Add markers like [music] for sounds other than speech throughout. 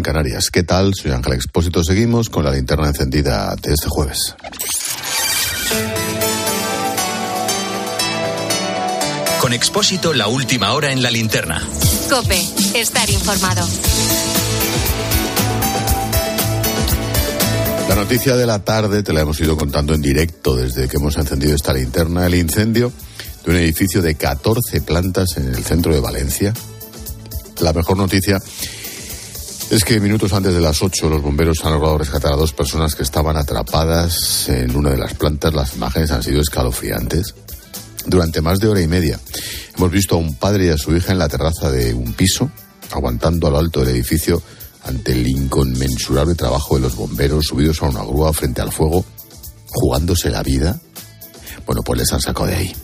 en Canarias. ¿Qué tal? Soy Ángel Expósito. Seguimos con la linterna encendida de este jueves. Con Expósito, la última hora en la linterna. Cope, estar informado. La noticia de la tarde te la hemos ido contando en directo desde que hemos encendido esta linterna. El incendio de un edificio de 14 plantas en el centro de Valencia. La mejor noticia es que minutos antes de las 8 los bomberos han logrado rescatar a dos personas que estaban atrapadas en una de las plantas. Las imágenes han sido escalofriantes. Durante más de hora y media hemos visto a un padre y a su hija en la terraza de un piso, aguantando a lo alto del edificio ante el inconmensurable trabajo de los bomberos subidos a una grúa frente al fuego, jugándose la vida. Bueno, pues les han sacado de ahí.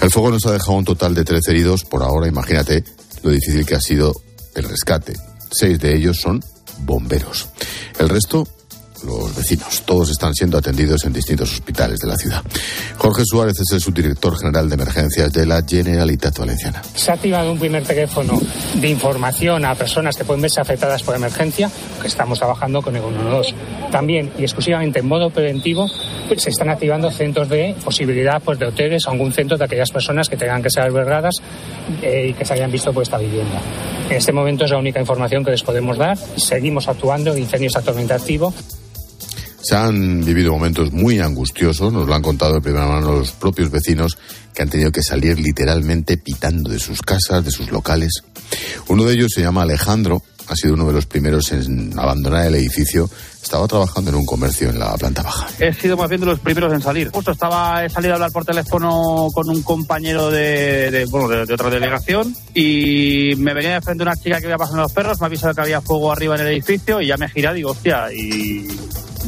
El fuego nos ha dejado un total de 13 heridos por ahora. Imagínate lo difícil que ha sido el rescate. Seis de ellos son bomberos. El resto los vecinos. Todos están siendo atendidos en distintos hospitales de la ciudad. Jorge Suárez es el subdirector general de emergencias de la Generalitat Valenciana. Se ha activado un primer teléfono de información a personas que pueden verse afectadas por emergencia, que estamos trabajando con el 112. También y exclusivamente en modo preventivo pues, se están activando centros de posibilidad pues, de hoteles algún centro de aquellas personas que tengan que ser albergadas eh, y que se hayan visto por esta vivienda. En este momento es la única información que les podemos dar. Seguimos actuando, el incendio está actualmente activo. Se han vivido momentos muy angustiosos, nos lo han contado de primera mano los propios vecinos que han tenido que salir literalmente pitando de sus casas, de sus locales. Uno de ellos se llama Alejandro, ha sido uno de los primeros en abandonar el edificio. Estaba trabajando en un comercio en la planta baja. He sido más bien de los primeros en salir. Justo estaba, he salido a hablar por teléfono con un compañero de, bueno, de, de, otra delegación y me venía de frente una chica que iba pasando los perros, me ha avisado que había fuego arriba en el edificio y ya me he girado y digo, hostia, y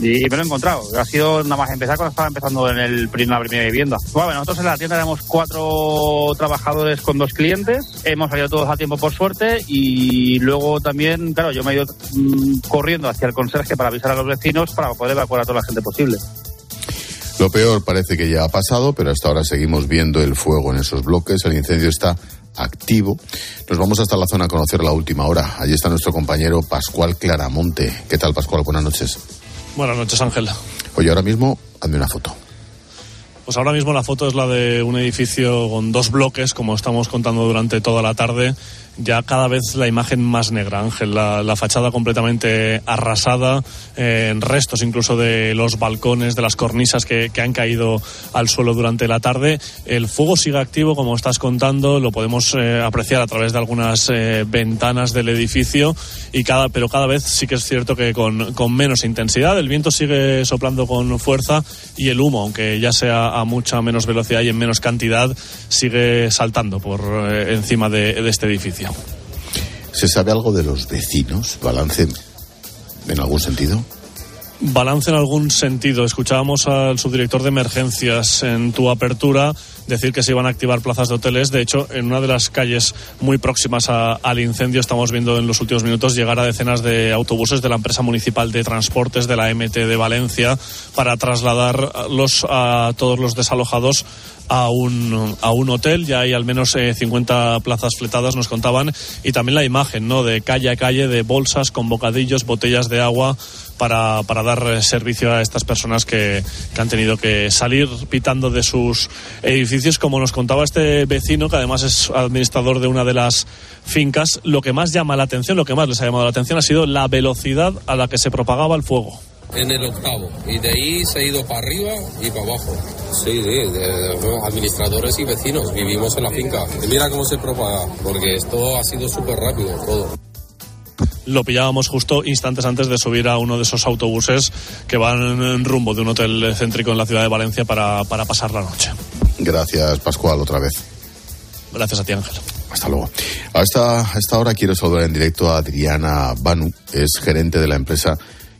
y me lo he encontrado. Ha sido nada más empezar cuando estaba empezando en el, la primera vivienda. Bueno, nosotros en la tienda éramos cuatro trabajadores con dos clientes. Hemos salido todos a tiempo por suerte y luego también, claro, yo me he ido mmm, corriendo hacia el conserje para avisar a los vecinos para poder evacuar a toda la gente posible. Lo peor parece que ya ha pasado, pero hasta ahora seguimos viendo el fuego en esos bloques. El incendio está activo. Nos vamos hasta la zona a conocer la última hora. Allí está nuestro compañero Pascual Claramonte. ¿Qué tal, Pascual? Buenas noches. Buenas noches, Ángel. Oye, ahora mismo, hazme una foto. Pues ahora mismo la foto es la de un edificio con dos bloques, como estamos contando durante toda la tarde. Ya cada vez la imagen más negra, Ángel. La, fachada completamente arrasada, eh, restos incluso de los balcones, de las cornisas que, han caído al suelo durante la tarde. El fuego sigue activo, como estás contando, lo podemos eh, apreciar a través de algunas eh, ventanas del edificio, y cada, pero cada vez sí que es cierto que con, con menos intensidad. El viento sigue soplando con fuerza y el humo, aunque ya sea a mucha menos velocidad y en menos cantidad, sigue saltando por eh, encima de, este edificio. ¿Se sabe algo de los vecinos? ¿Balance en algún sentido? Balance en algún sentido. Escuchábamos al subdirector de emergencias en tu apertura decir que se iban a activar plazas de hoteles. De hecho, en una de las calles muy próximas a, al incendio estamos viendo en los últimos minutos llegar a decenas de autobuses de la empresa municipal de transportes de la MT de Valencia para trasladarlos a todos los desalojados a un, a un hotel. Ya hay al menos eh, 50 plazas fletadas, nos contaban. Y también la imagen, ¿no? De calle a calle, de bolsas con bocadillos, botellas de agua para, para dar servicio a estas personas que, que, han tenido que salir pitando de sus edificios. Como nos contaba este vecino, que además es administrador de una de las fincas, lo que más llama la atención, lo que más les ha llamado la atención ha sido la velocidad a la que se propagaba el fuego en el octavo y de ahí se ha ido para arriba y para abajo. Sí, sí, de, de, administradores y vecinos vivimos en la finca. Y mira cómo se propaga, porque esto ha sido súper rápido todo. Lo pillábamos justo instantes antes de subir a uno de esos autobuses que van en rumbo de un hotel céntrico en la ciudad de Valencia para, para pasar la noche. Gracias, Pascual, otra vez. Gracias a ti, Ángel. Hasta luego. A esta, a esta hora quiero saludar en directo a Adriana Banu, es gerente de la empresa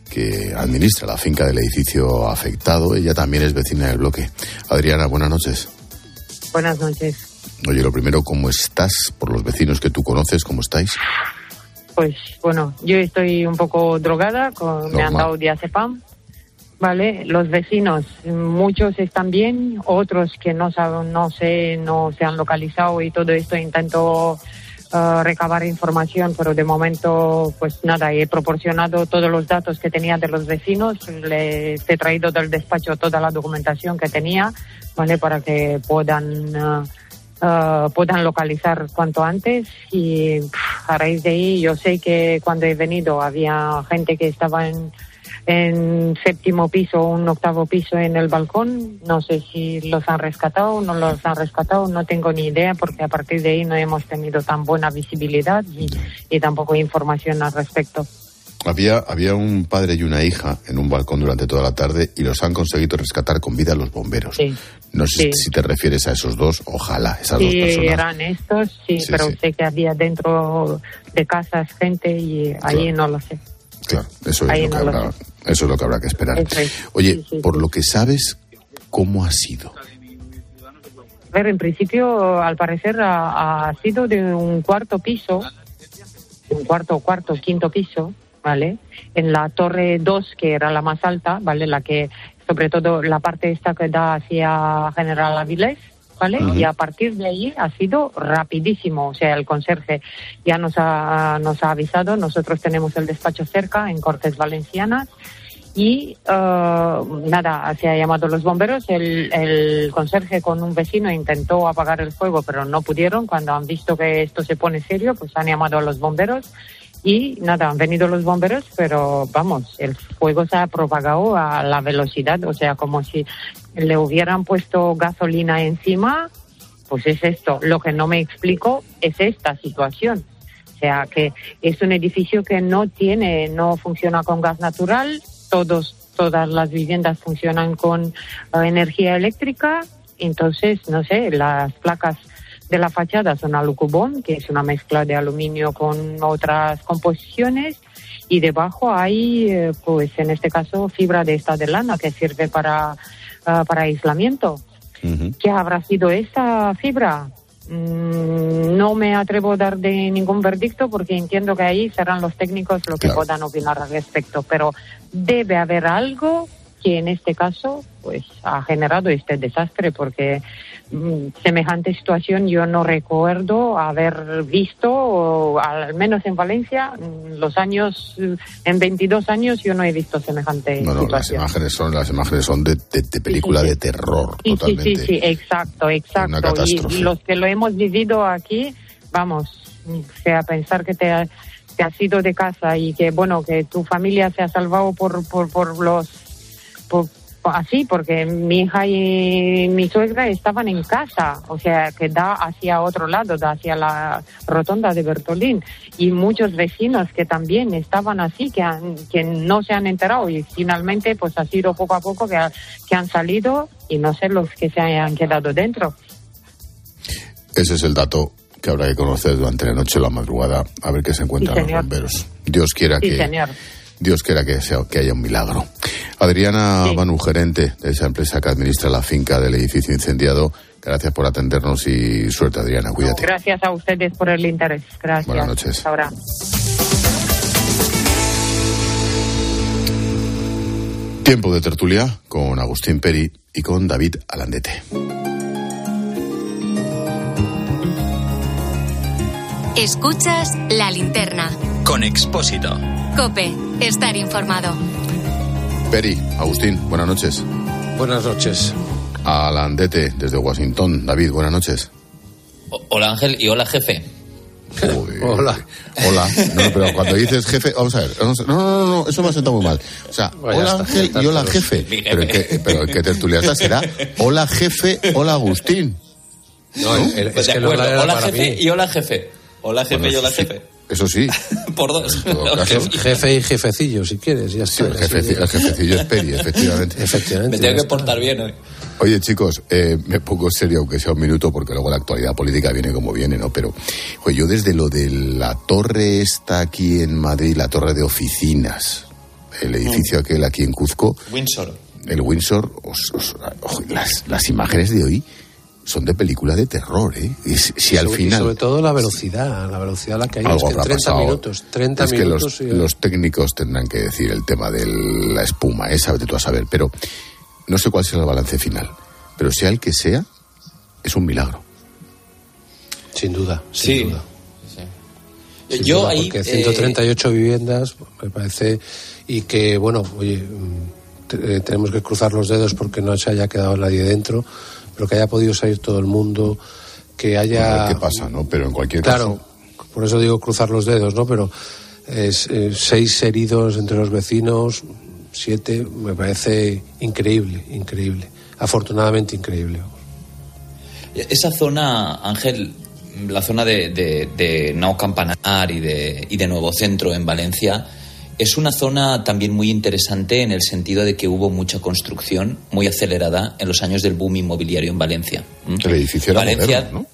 que administra la finca del edificio afectado. Ella también es vecina del bloque. Adriana, buenas noches. Buenas noches. Oye, lo primero, ¿cómo estás? Por los vecinos que tú conoces, ¿cómo estáis? Pues bueno, yo estoy un poco drogada, con, me han dado diazepam. Vale, los vecinos, muchos están bien, otros que no saben, no sé, no se han localizado y todo esto intento eh, recabar información, pero de momento, pues nada, he proporcionado todos los datos que tenía de los vecinos, les he traído del despacho toda la documentación que tenía, ¿vale? Para que puedan, eh, eh, puedan localizar cuanto antes y a raíz de ahí yo sé que cuando he venido había gente que estaba en en séptimo piso o un octavo piso en el balcón. No sé si los han rescatado o no los han rescatado, no tengo ni idea porque a partir de ahí no hemos tenido tan buena visibilidad y, tampoco información al respecto. Había, había un padre y una hija en un balcón durante toda la tarde y los han conseguido rescatar con vida los bomberos. no sé si te refieres a esos dos, ojalá, esas dos personas. eran estos, sí, pero sé que había dentro de casas gente y ahí no lo sé. Claro, eso es, lo que habrá, eso es lo que habrá que esperar. Oye, por lo que sabes, ¿cómo ha sido? A ver, en principio, al parecer, ha, sido de un cuarto piso, un cuarto, cuarto, quinto piso, ¿vale? En la torre 2, que era la más alta, ¿vale? La que, sobre todo, la parte esta que da hacia General Avilés, ¿vale? Y a partir de ahí ha sido rapidísimo. O sea, el conserje ya nos ha, nos ha avisado. Nosotros tenemos el despacho cerca, en Cortes Valencianas. Y uh, nada, se ha llamado los bomberos. El, el conserje con un vecino intentó apagar el fuego, pero no pudieron. Cuando han visto que esto se pone serio, pues han llamado a los bomberos y nada, han venido los bomberos, pero vamos, el fuego se ha propagado a la velocidad, o sea, como si le hubieran puesto gasolina encima, pues es esto. Lo que no me explico es esta situación. O sea, que es un edificio que no tiene, no funciona con gas natural, todos, todas las viviendas funcionan con eh, energía eléctrica, entonces, no sé, las placas de la fachada son alucubón, que es una mezcla de aluminio con otras composiciones, y debajo hay, eh, pues en este caso, fibra de esta de lana que sirve para, ah, para aislamiento. ¿Qué habrá sido esa fibra? Mm, no me atrevo a dar de ningún verdicto porque entiendo que ahí serán los técnicos los que puedan opinar al respecto, pero debe haber algo que en este caso pues ha generado este desastre porque semejante situación yo no recuerdo haber visto al menos en Valencia los años en 22 años yo no he visto semejante no, no, las imágenes son las imágenes son de, película de terror sí, totalmente sí sí exacto exacto. Y los que lo hemos vivido aquí vamos sea pensar que te, te has ido de casa y que bueno que tu familia se ha salvado por por, por los así, porque mi hija y mi suegra estaban en casa, o sea, que da hacia otro lado, da hacia la rotonda de Bertolín, y muchos vecinos que también estaban así, que, que no se han enterado, y finalmente pues ha sido poco a poco que, que han salido y no sé los que se hayan quedado dentro. Ese es el dato que habrá que conocer durante la noche o la madrugada, a ver qué se encuentran los bomberos. Dios quiera que... Dios quiera que, sea, que haya un milagro. Adriana Manu, gerente de esa empresa que administra la finca del edificio incendiado. Gracias por atendernos y suerte, Adriana. Cuídate. Gracias a ustedes por el interés. Gracias. Buenas noches. Ahora. Tiempo de tertulia con Agustín Peri y con David Alandete. Escuchas la linterna. Con Expósito. Cope, estar informado. Peri, Agustín, buenas noches. Buenas noches. Alandete, desde Washington. David, buenas noches. hola Ángel y hola jefe. hola. Hola. No, pero cuando dices jefe, vamos a ver. no, no, no, no, eso me ha sentado muy mal. O sea, hola Ángel y hola jefe. Pero el que, pero el que tertuliata será hola jefe, hola Agustín. No, es pues que hola jefe y hola jefe. Hola jefe y hola jefe. Eso sí. [laughs] Por dos. [laughs] Jefe y jefecillo, si quieres. Ya sí, el, jefecillo, es Peri, efectivamente. [laughs] efectivamente. Me tengo que portar bien hoy. Oye, chicos, eh, me pongo serio, aunque sea un minuto, porque luego la actualidad política viene como viene, ¿no? Pero, pues yo desde lo de la torre está aquí en Madrid, la torre de oficinas, el edificio mm. aquel aquí en Cuzco. Windsor. El Windsor, las, las imágenes de hoy son de película de terror, ¿eh? Y si, al final... sobre todo la velocidad, la velocidad a la que hay. es que 30 minutos, 30 es minutos... Que los, técnicos tendrán que decir el tema de la espuma, esa, de tú a saber, pero no sé cuál será el balance final. Pero sea el que sea, es un milagro. Sin duda, sin duda. Yo ahí, porque 138 viviendas me parece y que bueno, oye, mm, tenemos que cruzar los dedos porque no se haya quedado nadie dentro, pero que haya podido salir todo el mundo, que haya. ¿Qué pasa, no? Pero en cualquier claro, caso. por eso digo cruzar los dedos, ¿no? Pero es, seis heridos entre los vecinos, siete, me parece increíble, increíble. Afortunadamente increíble. Esa zona, Ángel, la zona de, de, Nao Campanar y de, y de Nuevo Centro en Valencia, es una zona también muy interesante en el sentido de que hubo mucha construcción muy acelerada en los años del boom inmobiliario en Valencia. El edificio era moderno, ¿no?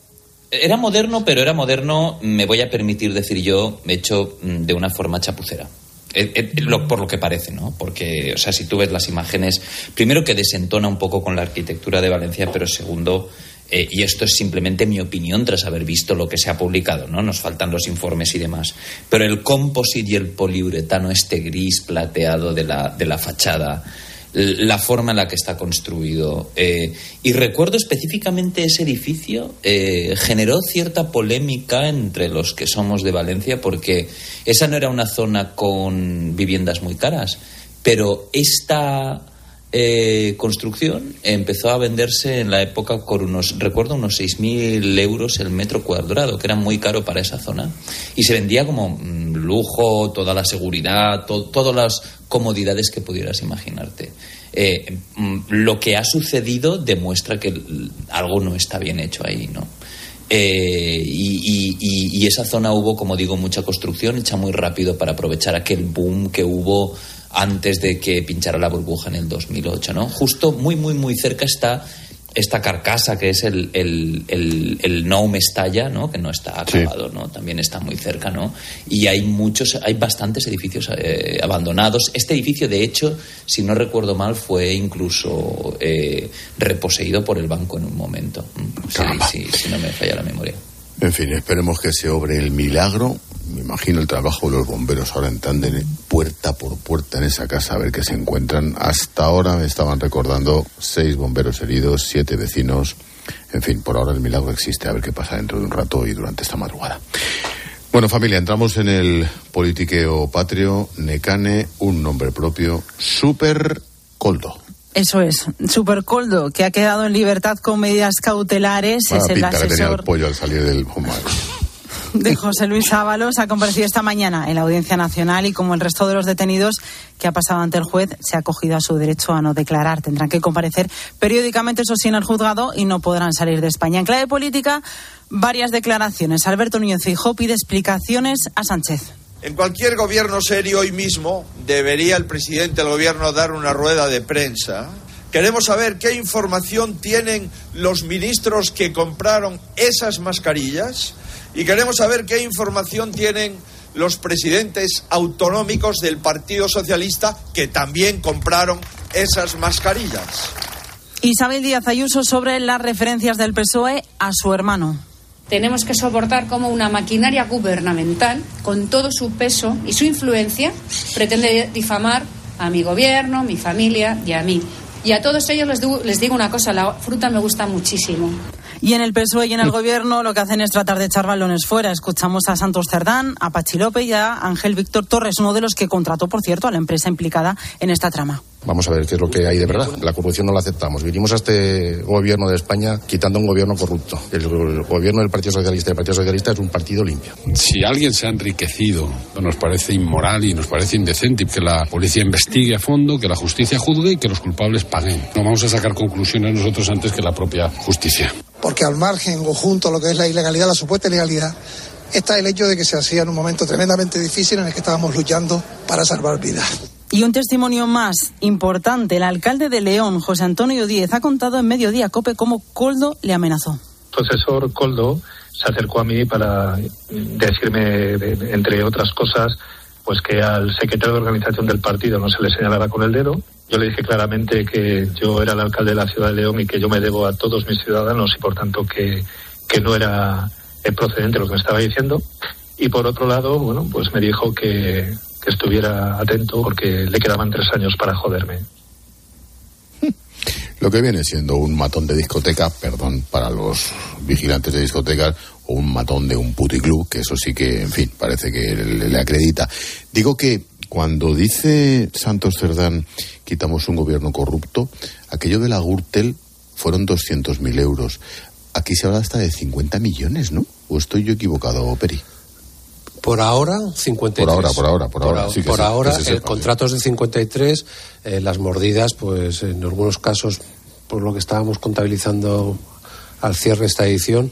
Era moderno, pero era moderno, me voy a permitir decir yo, hecho mm, de una forma chapucera. Eh, eh, por lo que parece, ¿no? Porque, o sea, si tú ves las imágenes, primero que desentona un poco con la arquitectura de Valencia, pero segundo, eh, y esto es simplemente mi opinión tras haber visto lo que se ha publicado, ¿no? Nos faltan los informes y demás. Pero el composite y el poliuretano, este gris plateado de la, de la fachada, la forma en la que está construido. Eh, y recuerdo específicamente ese edificio, eh, generó cierta polémica entre los que somos de Valencia, porque esa no era una zona con viviendas muy caras, pero esta eh, construcción empezó a venderse en la época por unos, recuerdo, unos 6.000 euros el metro cuadrado, que era muy caro para esa zona. Y se vendía como mm, lujo, toda la seguridad, todas las comodidades que pudieras imaginarte. Eh, mm, lo que ha sucedido demuestra que algo no está bien hecho ahí, ¿no? Eh, y, y, esa zona hubo, como digo, mucha construcción hecha muy rápido para aprovechar aquel boom que hubo antes de que pinchara la burbuja en el 2008, ¿no? Justo muy, muy, muy cerca está esta carcasa que es el, el, el, No Mestalla, ¿no? que no está acabado, ¿no? también está muy cerca, ¿no? y hay muchos, hay bastantes edificios eh, abandonados. Este edificio, de hecho, si no recuerdo mal, fue incluso eh, reposeído por el banco en un momento, si no me falla la memoria. En fin, esperemos que se obre el milagro me imagino el trabajo de los bomberos ahora en tándem, puerta por puerta en esa casa, a ver qué se encuentran. Hasta ahora me estaban recordando seis bomberos heridos, siete vecinos. En fin, por ahora el milagro existe, a ver qué pasa dentro de un rato y durante esta madrugada. Bueno, familia, entramos en el politiqueo patrio, Necane, un nombre propio, Super Coldo. Eso es, Super Coldo, que ha quedado en libertad con medidas cautelares. es el asesor... tenía el pollo al salir del de José Luis Ábalos ha comparecido esta mañana en la Audiencia Nacional y como el resto de los detenidos que ha pasado ante el juez, se ha acogido a su derecho a no declarar. Tendrán que comparecer periódicamente, eso sí, en el juzgado y no podrán salir de España. En clave política, varias declaraciones. Alberto Núñez Feijóo pide explicaciones a Sánchez. En cualquier gobierno serio hoy mismo debería el presidente del gobierno dar una rueda de prensa Queremos saber qué información tienen los ministros que compraron esas mascarillas y queremos saber qué información tienen los presidentes autonómicos del Partido Socialista que también compraron esas mascarillas. Isabel Díaz Ayuso sobre las referencias del PSOE a su hermano. Tenemos que soportar cómo una maquinaria gubernamental, con todo su peso y su influencia, pretende difamar a mi gobierno, mi familia y a mí. Y a todos ellos les digo, les digo una cosa, la fruta me gusta muchísimo. Y en el PSOE y en el gobierno lo que hacen es tratar de echar balones fuera. Escuchamos a Santos Cerdán, a Pachi López y a Ángel Víctor Torres, uno de los que contrató, por cierto, a la empresa implicada en esta trama. Vamos a ver qué es lo que hay de verdad. La corrupción no la aceptamos. Vinimos a este gobierno de España quitando un gobierno corrupto. El gobierno del Partido Socialista y el Partido Socialista es un partido limpio. Si alguien se ha enriquecido, nos parece inmoral y nos parece indecente que la policía investigue a fondo, que la justicia juzgue y que los culpables paguen. No vamos a sacar conclusiones nosotros antes que la propia justicia porque al margen o junto a lo que es la ilegalidad, la supuesta ilegalidad, está el hecho de que se hacía en un momento tremendamente difícil en el que estábamos luchando para salvar vidas. Y un testimonio más importante, el alcalde de León, José Antonio Díez, ha contado en Mediodía Cope cómo Coldo le amenazó. El profesor Coldo se acercó a mí para decirme, entre otras cosas, pues que al secretario de organización del partido no se le señalara con el dedo, yo le dije claramente que yo era el alcalde de la ciudad de León y que yo me debo a todos mis ciudadanos y por tanto que, que no era procedente lo que me estaba diciendo. Y por otro lado, bueno, pues me dijo que, estuviera atento porque le quedaban tres años para joderme. [laughs] lo que viene siendo un matón de discoteca, perdón para los vigilantes de discotecas, o un matón de un puticlub, que eso sí que, en fin, parece que le, le acredita. Digo que cuando dice Santos Cerdán, quitamos un gobierno corrupto, aquello de la Gürtel fueron 200.000 euros. Aquí se habla hasta de 50 millones, ¿no? ¿O estoy yo equivocado, Peri? Por ahora, 53. Por ahora, por ahora, por ahora. Por, sí por sí, ahora, que se eh, sepa, contratos de 53, eh, las mordidas, pues en algunos casos, por lo que estábamos contabilizando al cierre de esta edición,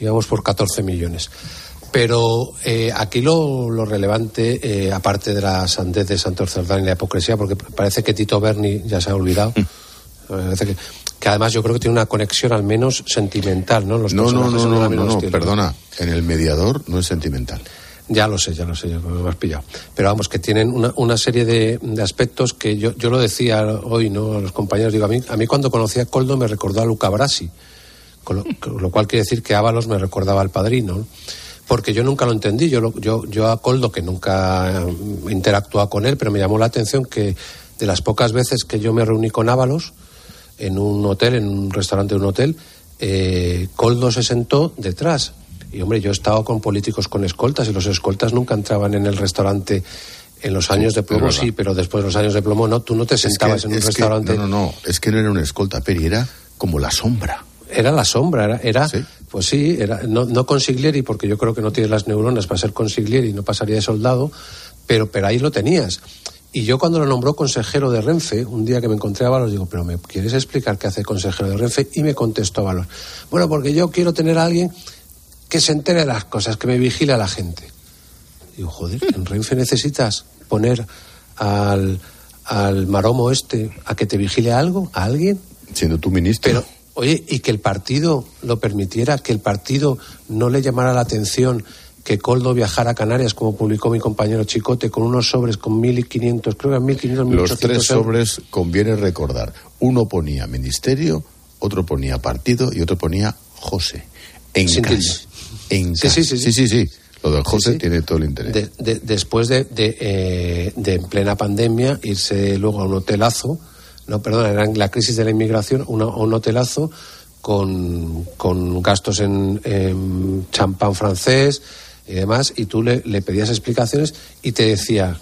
íbamos por 14 millones. Pero eh, aquí lo, lo relevante, eh, aparte de la sandez de Santos Cerdán y la hipocresía, porque parece que Tito Berni ya se ha olvidado. Parece que, que además yo creo que tiene una conexión al menos sentimental, ¿no? Los No, no, no, no, no, no, perdona. En el mediador no es sentimental. Ya lo sé, ya lo sé, ya me has pillado. Pero vamos, que tienen una, una serie de, aspectos que yo, yo lo decía hoy, ¿no? A los compañeros, digo, a mí, a mí cuando conocí a Coldo me recordó a Luca Brasi, con lo, lo cual quiere decir que Ábalos me recordaba al padrino, ¿no? Porque yo nunca lo entendí, yo, lo- yo, yo a Coldo, que nunca interactuaba con él, pero me llamó la atención que de las pocas veces que yo me reuní con Ábalos, en un hotel, en un restaurante de un hotel, eh, Coldo se sentó detrás. Y hombre, yo he estado con políticos con escoltas y los escoltas nunca entraban en el restaurante en los años de plomo, sí, pero después de los años de plomo no, tú no te sentabas Es que- en un que- restaurante. no, no, no, es que no era una escolta, Peri, era como la sombra. Era la sombra, era, era pues sí, era, no, no consiglieri, porque yo creo que no tienes las neuronas para ser consiglieri, no pasaría de soldado, pero, pero ahí lo tenías. Y yo cuando lo nombró consejero de Renfe, un día que me encontré a Valos, digo, pero ¿me quieres explicar qué hace consejero de Renfe? Y me contestó Valos, bueno, porque yo quiero tener a alguien que se entere de las cosas, que me vigile a la gente. Digo, joder, en Renfe necesitas poner al, al maromo este a que te vigile algo, a alguien. Siendo tu ministro. Pero, oye, y que el partido lo permitiera, que el partido no le llamara la atención que Coldo viajara a Canarias, como publicó mi compañero Chicote, con unos sobres con 1.500, creo que 1.500, 1.800 Los tres sobres conviene recordar. Uno ponía ministerio, otro ponía partido y otro ponía José. En Sin casa. En Sí, casa. sí, sí, sí. sí. Lo del José tiene todo el interés. De- de- después de, de, eh, de, en plena pandemia, irse luego a un hotelazo, no, perdón, era en la crisis de la inmigración, una- a un hotelazo con, con gastos en, en champán francés y demás, y tú le, le pedías explicaciones y te decía,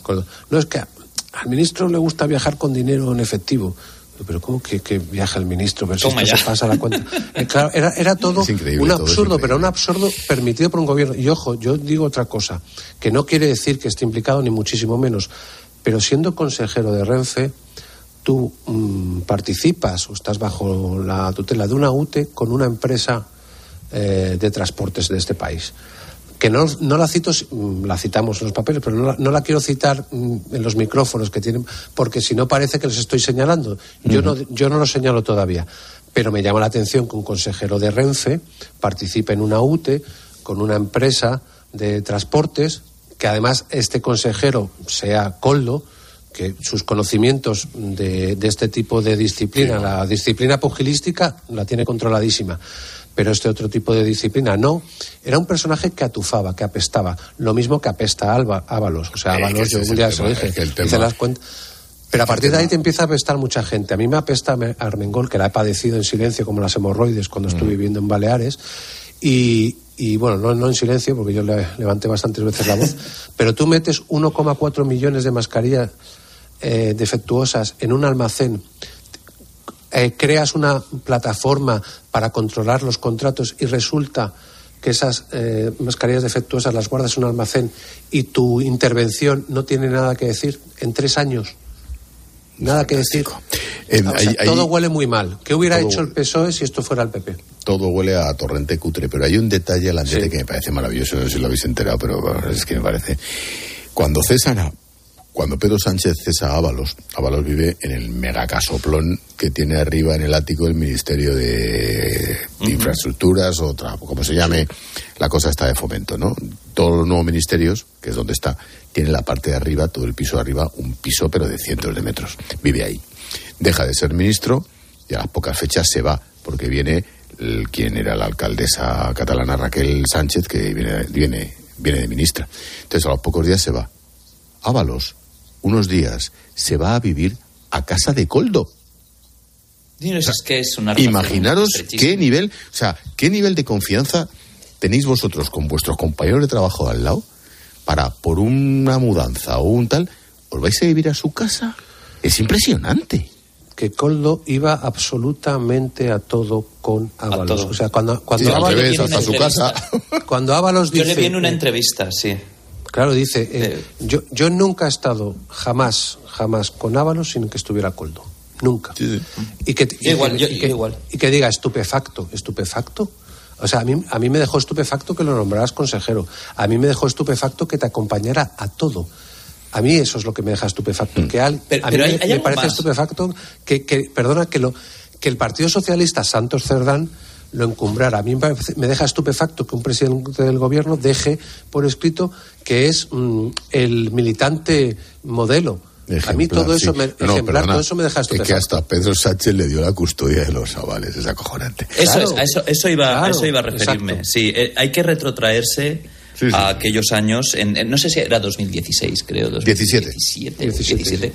no es que al ministro le gusta viajar con dinero en efectivo. Pero ¿cómo que, que viaja el ministro? Pero si esto se pasa la cuenta. Eh, claro, era, era todo un todo absurdo, pero un absurdo permitido por un gobierno. Y ojo, yo digo otra cosa, que no quiere decir que esté implicado, ni muchísimo menos. Pero siendo consejero de Renfe, tú mm, participas o estás bajo la tutela de una UTE con una empresa eh, de transportes de este país. Que no, no la cito, mm, la citamos en los papeles, pero no la, no la quiero citar mm, en los micrófonos que tienen, porque si no parece que les estoy señalando. Yo, no, yo no lo señalo todavía. Pero me llama la atención que un consejero de Renfe participe en una UTE con una empresa de transportes, que además este consejero sea Coldo, que sus conocimientos de, de este tipo de disciplina, la disciplina pugilística, la tiene controladísima. Pero este otro tipo de disciplina no. Era un personaje que atufaba, que apestaba. Lo mismo que apesta a Alba, Ábalos. O sea, Ábalos, yo tema, se lo dije. es que el hice tema- las cuentas. Pero a partir de ahí te empieza a apestar mucha gente. A mí me apesta Me- Armengol, que la he padecido en silencio, como las hemorroides cuando estuve viviendo en Baleares. Y, y, bueno, no, no en silencio, porque yo le levanté bastantes veces la voz. [laughs] pero tú metes 1,4 millones de mascarillas eh, defectuosas en un almacén, eh, creas una plataforma para controlar los contratos y resulta que esas eh, mascarillas defectuosas las guardas en un almacén y tu intervención no tiene nada que decir en tres años. Nada que decir. O sea, todo huele muy mal. ¿Qué hubiera hecho el PSOE si esto fuera el PP? todo huele a torrente cutre, pero hay un detalle al andete que me parece maravilloso, no sé si lo habéis enterado, pero es que me parece. Cuando cesan a- cuando Pedro Sánchez cesa a Ábalos, Ábalos vive en el megacasoplón que tiene arriba en el ático el Ministerio de Infraestructuras, o otra, como se llame, la cosa está de fomento, ¿no? Todos los nuevos ministerios, que es donde está, tiene la parte de arriba, todo el piso de arriba, un piso pero de cientos de metros. Vive ahí. Deja de ser ministro y a las pocas fechas se va, porque viene el- quien era la alcaldesa catalana Raquel Sánchez, que viene, viene, viene de ministra. Entonces a los pocos días se va. Ábalos, unos días, se va a vivir a casa de Coldo. es que es una relación Imaginaros qué nivel, o sea, qué nivel de confianza tenéis vosotros con vuestros compañeros de trabajo de al lado para, por una mudanza o un tal, os vais a vivir a su casa. Es impresionante. que Coldo iba absolutamente a todo con Ábalos. O sea, cuando, cuando Sí, al Ábalos- revés, hasta su casa. Cuando Ábalos Yo le vi en una entrevista, sí. Claro, dice, eh, yo, yo nunca he estado jamás, jamás con Ábalos sin que estuviera Coldo. Nunca. Y que, y igual, yo- y que- igual. y que diga estupefacto, estupefacto. O sea, a mí, a mí me dejó estupefacto que lo nombraras consejero. A mí me dejó estupefacto que te acompañara a todo. A mí eso es lo que me deja estupefacto. Que al- Pero- a mí pero hay- me, hay me parece más. estupefacto que, que- perdona, que, lo, que el Partido Socialista Santos Cerdán lo encumbrara. A mí me, deja estupefacto que un presidente del gobierno deje por escrito que es mm, el militante modelo. a mí todo eso, sí. me, No, no, ejemplar, perdona, todo eso me deja Es que estupefacto. hasta Pedro Sánchez le dio la custodia de los avales, es acojonante. Eso Claro. es, a eso, eso iba, a eso iba a referirme. exacto. Sí, eh, hay que retrotraerse a aquellos años, en, en- no sé si era 2016, creo. 17. 2017. 17.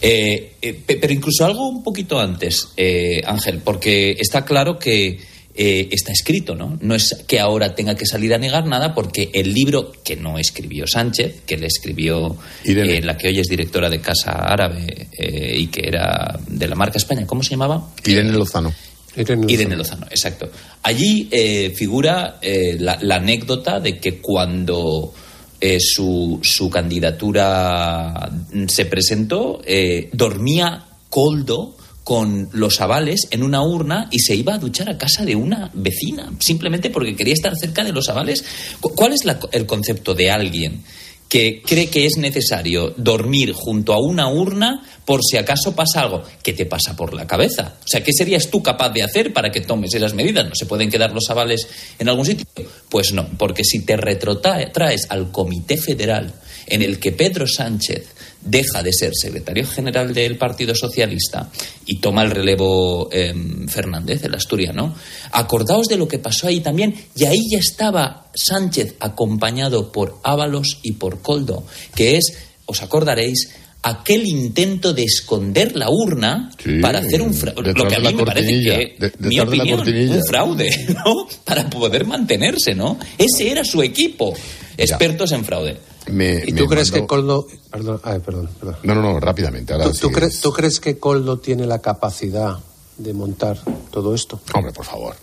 Eh, eh, pe- pero incluso algo un poquito antes, eh, Ángel, porque está claro que eh, está escrito, ¿no? No es que ahora tenga que salir a negar nada, porque el libro que no escribió Sánchez, que le escribió eh, la que hoy es directora de Casa Árabe eh, y que era de la marca España, ¿cómo se llamaba? Irene Lozano. Irene Irene Lozano, exacto. Allí eh, figura eh, la, la anécdota de que cuando eh, su, su candidatura se presentó, eh, dormía coldo con los avales en una urna y se iba a duchar a casa de una vecina, simplemente porque quería estar cerca de los avales. Cu- ¿Cuál es la- el concepto de alguien que cree que es necesario dormir junto a una urna por si acaso pasa algo. ¿Qué te pasa por la cabeza? O sea, ¿qué serías tú capaz de hacer para que tomes esas medidas? ¿No se pueden quedar los avales en algún sitio? Pues no, porque si te retrotraes al Comité Federal en el que Pedro Sánchez deja de ser secretario general del Partido Socialista y toma el relevo eh, Fernández, el asturiano, acordaos de lo que pasó ahí también, y ahí ya estaba Sánchez acompañado por Ábalos y por Coldo, que es, os acordaréis, aquel intento de esconder la urna Sí, para hacer un fraude. Lo que a mí me parece que, de- mi opinión, un fraude, [laughs] ¿no? Para poder mantenerse, ¿no? Ese era su equipo, expertos en fraude. Me- ¿Y tú crees que Coldo... Perdón, ay, perdón, perdón. No, no, no, rápidamente. Ahora ¿Tú, tú sí cre- es- tú crees que Coldo tiene la capacidad de montar todo esto? Hombre, por favor.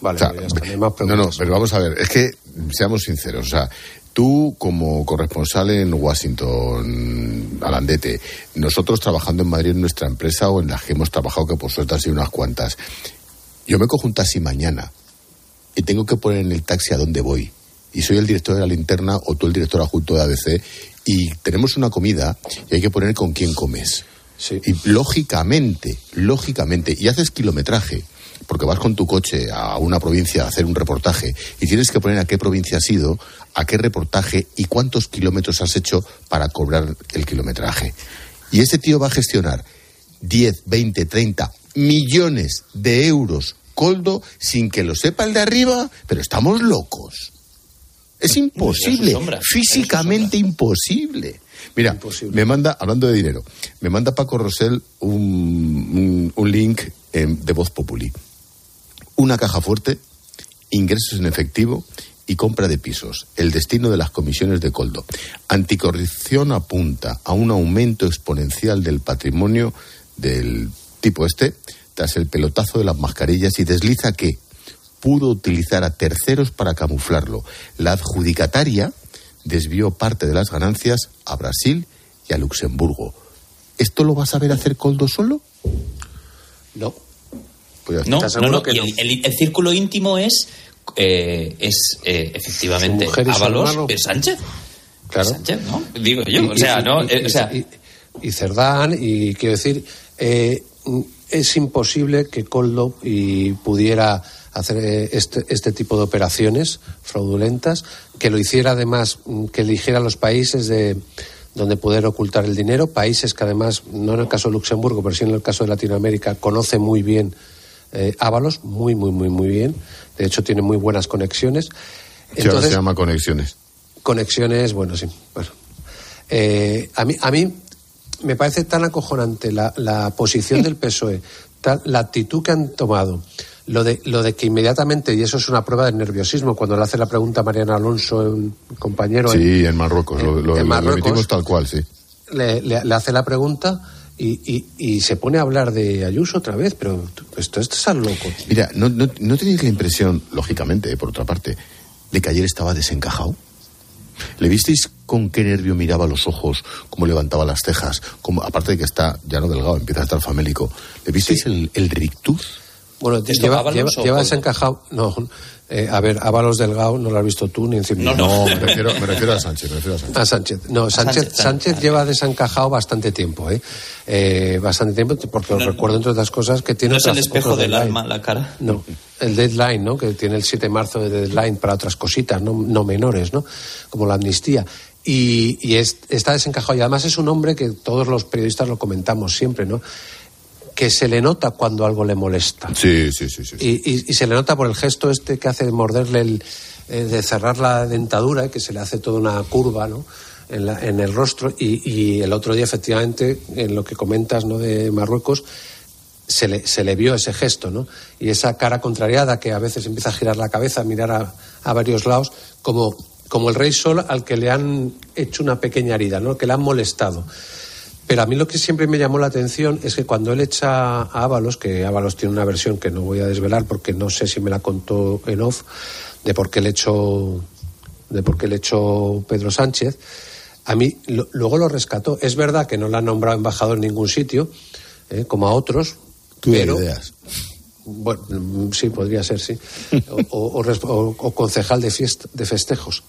Vale, O sea, ya está, no hay más no, preguntas. no, pero vamos a ver, es que seamos sinceros, o sea, tú como corresponsal en Washington, Alandete, nosotros trabajando en Madrid en nuestra empresa o en las que hemos trabajado, que por suerte han sido unas cuantas, yo me cojo un taxi mañana y tengo que poner en el taxi a dónde voy. Y soy el director de la linterna o tú el director adjunto de ABC y tenemos una comida y hay que poner con quién comes. Y lógicamente, lógicamente, y haces kilometraje, porque vas con tu coche a una provincia a hacer un reportaje y tienes que poner a qué provincia has ido, a qué reportaje y cuántos kilómetros has hecho para cobrar el kilometraje. Y ese tío va a gestionar 10, 20, 30 millones de euros coldo sin que lo sepa el de arriba, pero estamos locos. Es imposible, sombra, físicamente imposible. Mira, me manda, hablando de dinero, me manda Paco Rosell un, un- un link de Voz Populi. Una caja fuerte, ingresos en efectivo y compra de pisos. El destino de las comisiones de Coldo. Anticorrupción apunta a un aumento exponencial del patrimonio del tipo este tras el pelotazo de las mascarillas y desliza que pudo utilizar a terceros para camuflarlo. La adjudicataria desvió parte de las ganancias a Brasil y a Luxemburgo. ¿Esto lo va a saber hacer Coldo solo? No. Pues No, el, el- el círculo íntimo es, eh, es eh, efectivamente Ábalos Sánchez. Claro. Sánchez, ¿no? Digo yo. Y- o sea, y- ¿no? y- Eh, o sea, y, y Cerdán, y quiero decir, eh, es imposible que Coldo y pudiera hacer eh, este, este tipo de operaciones fraudulentas, que lo hiciera además, mm, que eligiera los países de donde poder ocultar el dinero, países que además, no en el caso de Luxemburgo, pero sí en el caso de Latinoamérica, conoce muy bien eh, Ábalos, muy, muy, muy, muy bien. De hecho, tiene muy buenas conexiones. Que ahora se llama Conexiones. Conexiones, bueno, sí. Bueno. Eh, a, mí, a mí me parece tan acojonante la, la posición [laughs] del PSOE, tal, la actitud que han tomado, lo de, lo de que inmediatamente, y eso es una prueba de nerviosismo, cuando le hace la pregunta a Mariana Alonso, un compañero. Sí, en, Marruecos, lo, lo, en lo Marruecos. emitimos tal cual, sí. le, le- le hace la pregunta y, y- y se pone a hablar de Ayuso otra vez, pero esto, esto es al loco. Mira, ¿no, no, no tenéis la impresión, lógicamente, eh, por otra parte, de que ayer estaba desencajado? ¿Le visteis con qué nervio miraba los ojos, cómo levantaba las cejas? Cómo, aparte de que está ya no delgado, empieza a estar famélico. ¿Le visteis el, el rictus? Bueno, ¿Esto lleva, lleva. No, eh, a ver, Ábalos Delgado no lo has visto tú ni encima. No, me refiero, me refiero a Sánchez, me refiero a Sánchez. A Sánchez. No, Sánchez, Sánchez, Sánchez lleva desencajado bastante tiempo, ¿eh? Eh, bastante tiempo, porque os recuerdo, entre otras cosas, que tiene ¿No es el espejo del deadline. alma la cara? No, el deadline, ¿no? Que tiene el 7 de marzo de deadline para otras cositas, no, no menores, ¿no? Como la amnistía. Y, y es- está desencajado. Y además es un hombre que todos los periodistas lo comentamos siempre, ¿no? Que se le nota cuando algo le molesta. Sí, sí, sí. sí. Y, y- y se le nota por el gesto este que hace de morderle, el, eh, de cerrar la dentadura, que se le hace toda una curva, ¿no? En, la- en el rostro. Y, y el otro día, efectivamente, en lo que comentas, ¿no? De Marruecos, se le, se le vio ese gesto, ¿no? Y esa cara contrariada que a veces empieza a girar la cabeza, a mirar a, a varios lados, como, como el rey Sol al que le han hecho una pequeña herida, ¿no? Que le han molestado. Pero a mí lo que siempre me llamó la atención es que cuando él echa a Ábalos, que Ábalos tiene una versión que no voy a desvelar porque no sé si me la contó en off, de por qué le echó, de por qué le echó Pedro Sánchez, a mí lo- luego lo rescató. Es verdad que no lo han nombrado embajador en ningún sitio, eh, como a otros, Tú pero... ideas. Bueno, mm, sí, podría ser, sí. O, o- o concejal de, fiest- de festejos.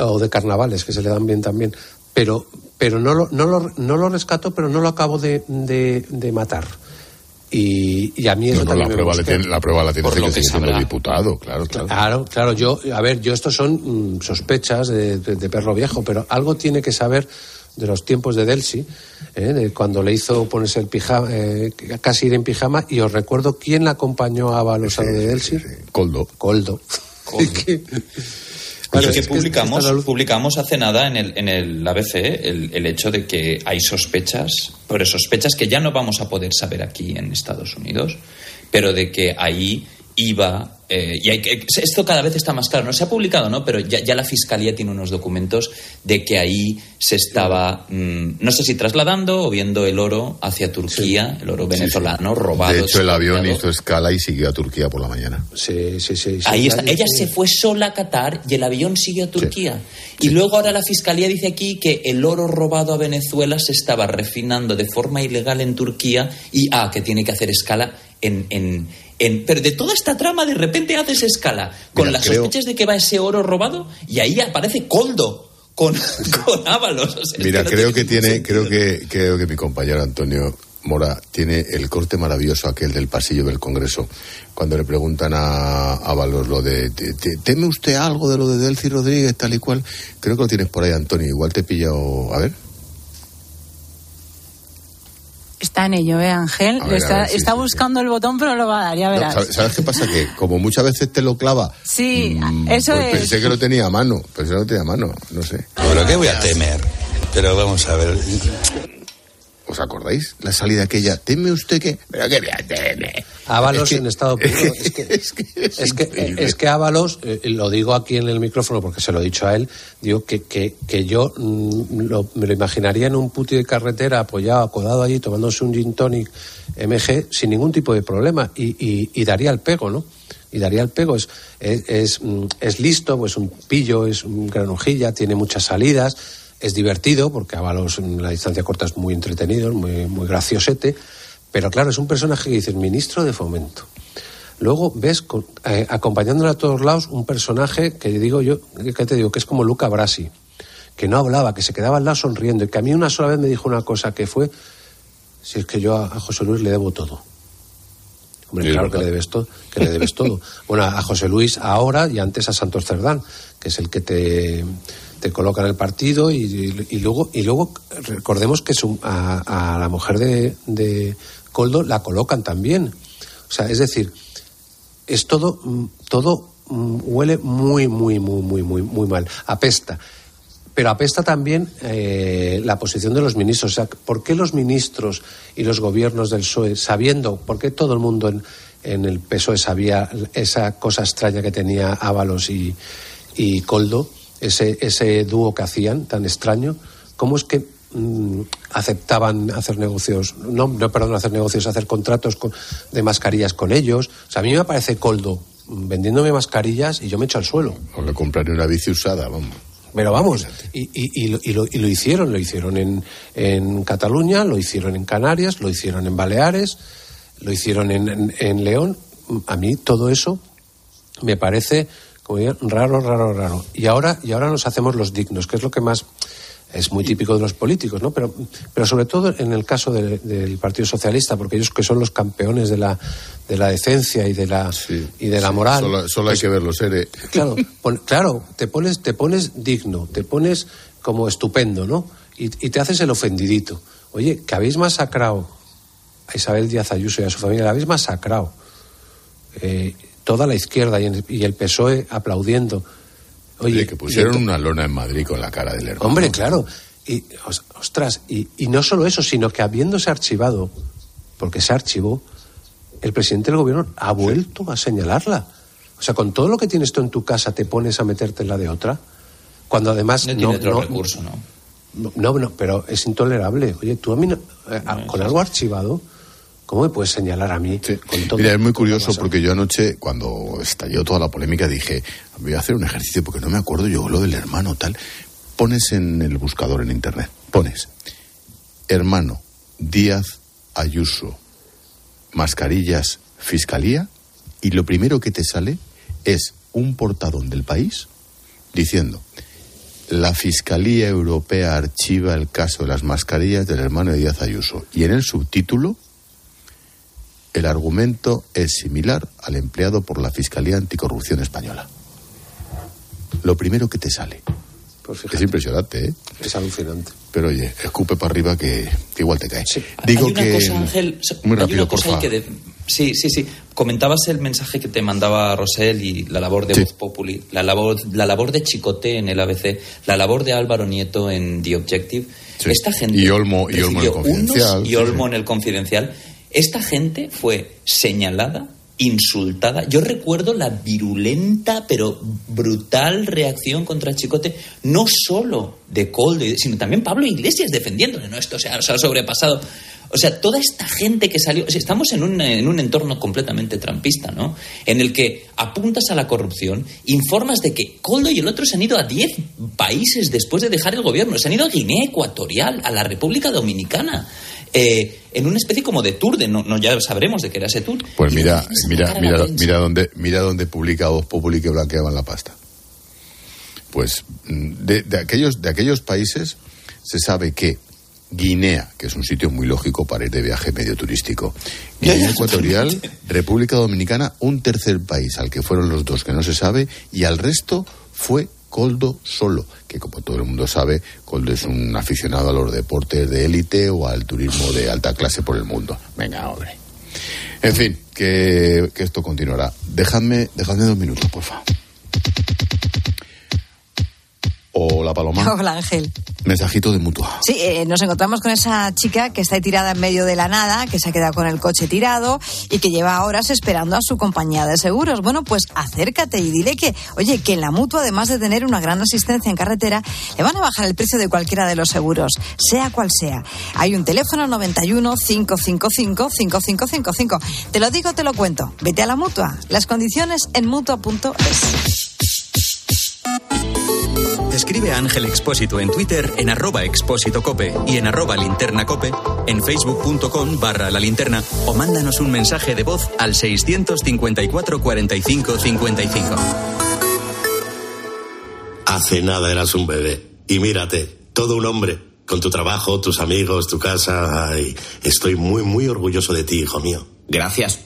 O de carnavales, que se le dan bien también. Pero, pero no, lo, no, lo, no lo rescato, pero no lo acabo de, de- de matar. Y, y a mí eso No, no, también la, prueba tiene, la prueba la tiene que que siendo diputado, claro, claro. Claro, claro, yo, a ver, yo estos son mm, sospechas de, de- de perro viejo, pero algo tiene que saber de los tiempos de Delsi, ¿eh? de cuando le hizo ponerse el pijama, eh, casi ir en pijama, y os recuerdo quién la acompañó a Balos a lo de Delsi. Coldo. Coldo. Oye, [laughs] Claro, que es publicamos hace nada en el, en el ABC el, el hecho de que hay sospechas, pero sospechas que ya no vamos a poder saber aquí en Estados Unidos, pero de que ahí iba. Eh, y hay que, esto cada vez está más claro. No se ha publicado, ¿no? Pero ya, ya la fiscalía tiene unos documentos de que ahí se estaba, mm, no sé si trasladando o viendo el oro hacia Turquía, el oro venezolano robado. De hecho, el avión hizo escala y siguió a Turquía por la mañana. Sí, sí, sí. Ahí está. Ella se fue sola a Qatar y el avión siguió a Turquía. Y luego ahora la fiscalía dice aquí que el oro robado a Venezuela se estaba refinando de forma ilegal en Turquía y, ah, que tiene que hacer escala en... en, en- pero de toda esta trama de repente haces escala con Mira, las creo- sospechas de que va ese oro robado y ahí aparece Coldo con, [laughs] con Ábalos. O sea, es Mira, no creo que tiene creo que, creo que mi compañero Antonio Mora tiene el corte maravilloso aquel del pasillo del Congreso, cuando le preguntan a Ábalos lo de "¿Te- te- ¿teme usted algo de lo de Delcy Rodríguez, tal y cual? Creo que lo tienes por ahí, Antonio, igual te he pillado, a ver. Está en ello, ¿eh, Ángel? Ver, está ver, sí, está sí, buscando el botón, pero lo va a dar, ya No, verás. ¿sabes, sabes qué pasa? Que como muchas veces te lo clava, Sí, mm, eso pues es. pensé que lo tenía a mano, pensé que lo tenía a mano, no sé. Bueno, ¿qué voy a temer? Pero vamos a ver. ¿Os acordáis? La salida aquella, ¿teme usted que...? ¿Pero temer? Ábalos Es que- en estado [laughs] puro. Es que, es que, es que Ábalos, eh, lo digo aquí en el micrófono porque se lo he dicho a él, digo que, que, que yo mm, lo- me lo imaginaría en un puti de carretera apoyado, acodado allí, tomándose un gin tonic MG sin ningún tipo de problema y, y- y daría el pego, ¿no? Y daría el pego. Es, es, es, mm, es listo, pues un pillo, es un granujilla, tiene muchas salidas, es divertido porque Ábalos en la distancia corta es muy entretenido, muy, muy graciosete. Pero claro, es un personaje que dices, ministro de fomento. Luego ves con- eh, acompañándole a todos lados un personaje que digo yo, que te digo, que es como Luca Brasi, que no hablaba, que se quedaba al lado sonriendo y que a mí una sola vez me dijo una cosa que fue, si es que yo a, a José Luis le debo todo. Hombre, claro que le debes todo, que le debes todo. Bueno, a José Luis ahora y antes a Santos Cerdán, que es el que te, te coloca en el partido y luego y luego recordemos que su- a, a la mujer de, de Coldo la colocan también. O sea, es decir, es todo mm, todo mm, huele muy muy muy muy muy muy mal, apesta. pero apesta también eh, la posición de los ministros. O sea, ¿por qué los ministros y los gobiernos del PSOE, sabiendo, por qué todo el mundo en, en el PSOE sabía esa cosa extraña que tenía Ábalos y, y Coldo, ese, ese dúo que hacían tan extraño, cómo es que mm, aceptaban hacer negocios, no, no, perdón, hacer negocios, hacer contratos con- de mascarillas con ellos? O sea, a mí me parece Coldo mm, vendiéndome mascarillas y yo me echo al suelo. O le compraré una bici usada, vamos. Pero vamos, y, y- y lo, y lo- y lo hicieron, lo hicieron en, en Cataluña, lo hicieron en Canarias, lo hicieron en Baleares, lo hicieron en, en- en León. A mí todo eso me parece raro, raro, raro. Y ahora, y ahora nos hacemos los dignos, que es lo que más es muy típico de los políticos, ¿no? Pero, pero sobre todo en el caso de- del Partido Socialista, porque ellos que son los campeones de la, de la decencia y de la, y de la moral. Solo, solo hay que verlo, Sere. Claro, [laughs] pon- claro, te pones, te pones digno, te pones como estupendo, ¿no? Y, y te haces el ofendidito. Oye, que habéis masacrado a Isabel Díaz Ayuso y a su familia, la habéis masacrado. Eh, toda la izquierda y, el- y el PSOE aplaudiendo. Oye, que pusieron una lona en Madrid con la cara del hermano. Hombre, claro. Y, os- ostras, y, y no solo eso, sino que habiéndose archivado, porque se archivó, el presidente del gobierno ha vuelto a señalarla. O sea, con todo lo que tienes tú en tu casa, te pones a meterte en la de otra, cuando además No tiene otro recurso, ¿no? No, no, pero es intolerable. Oye, tú a mí, no- eh, con algo archivado, ¿cómo me puedes señalar a mí con todo? Mira, es muy curioso porque yo anoche, cuando estalló toda la polémica, dije, voy a hacer un ejercicio porque no me acuerdo yo lo del hermano tal. Pones en el buscador en internet, pones hermano Díaz Ayuso, mascarillas, fiscalía, y lo primero que te sale es un portadón del país diciendo, la Fiscalía Europea archiva el caso de las mascarillas del hermano de Díaz Ayuso. Y en el subtítulo, el argumento es similar al empleado por la Fiscalía Anticorrupción Española. Lo primero que te sale. es impresionante, ¿eh? Es alucinante. Pero oye, escupe para arriba que, que igual te cae. Hay Digo una que. cosa, Ángel, muy hay rápido, una cosa porfa. ahí que de- Sí, sí, sí. Comentabas el mensaje que te mandaba Rosel y la labor de Voz Populi, la labor, la labor de Chicote en el ABC, la labor de Álvaro Nieto en The Objective. Esta gente. Y Olmo- y Olmo en el Confidencial, Y sí, Olmo en el Confidencial. Esta gente fue señalada, insultada. Yo recuerdo la virulenta pero brutal reacción contra Chicote, no solo de Colde, sino también Pablo Iglesias defendiéndole, ¿no? Esto se ha, sobrepasado. O sea, toda esta gente que salió, estamos en un, en un entorno completamente trampista, ¿no? En el que apuntas a la corrupción, informas de que Coldo y el otro se han ido a 10 países después de dejar el gobierno, se han ido a Guinea Ecuatorial, a la República Dominicana, eh, en una especie como de tour, de no, no ya sabremos de qué era ese tour. Pues mira, mira, mira, mira dónde, mira dónde publica Voz Populi que blanqueaban la pasta. Pues mm, de, de aquellos, de aquellos países se sabe que Guinea, que es un sitio muy lógico para ir de viaje medio turístico, [laughs] Guinea Ecuatorial, República Dominicana, un tercer país al que fueron los dos que no se sabe, y al resto fue Coldo solo, que como todo el mundo sabe, Coldo es un aficionado a los deportes de élite o al turismo de alta clase por el mundo. Venga, hombre. En fin, que, esto continuará. Dejadme, dejadme dos minutos, por favor. Hola, Paloma. [laughs] Hola Ángel. Mensajito de mutua. Sí, eh, nos encontramos con esa chica que está ahí tirada en medio de la nada, que se ha quedado con el coche tirado y que lleva horas esperando a su compañía de seguros. Bueno, pues acércate y dile que, oye, que en la mutua, además de tener una gran asistencia en carretera, le van a bajar el precio de cualquiera de los seguros, sea cual sea. Hay un teléfono 91 555 5555. Te lo digo, te lo cuento. Vete a la mutua. Las condiciones en mutua.es. Escribe a Ángel Expósito en Twitter en arroba expósito cope y en arroba linterna cope, en facebook.com barra la linterna o mándanos un mensaje de voz al 654 45 55. Hace nada eras un bebé. Y mírate, todo un hombre. Con tu trabajo, tus amigos, tu casa. Ay, estoy muy, muy orgulloso de ti, hijo mío. Gracias.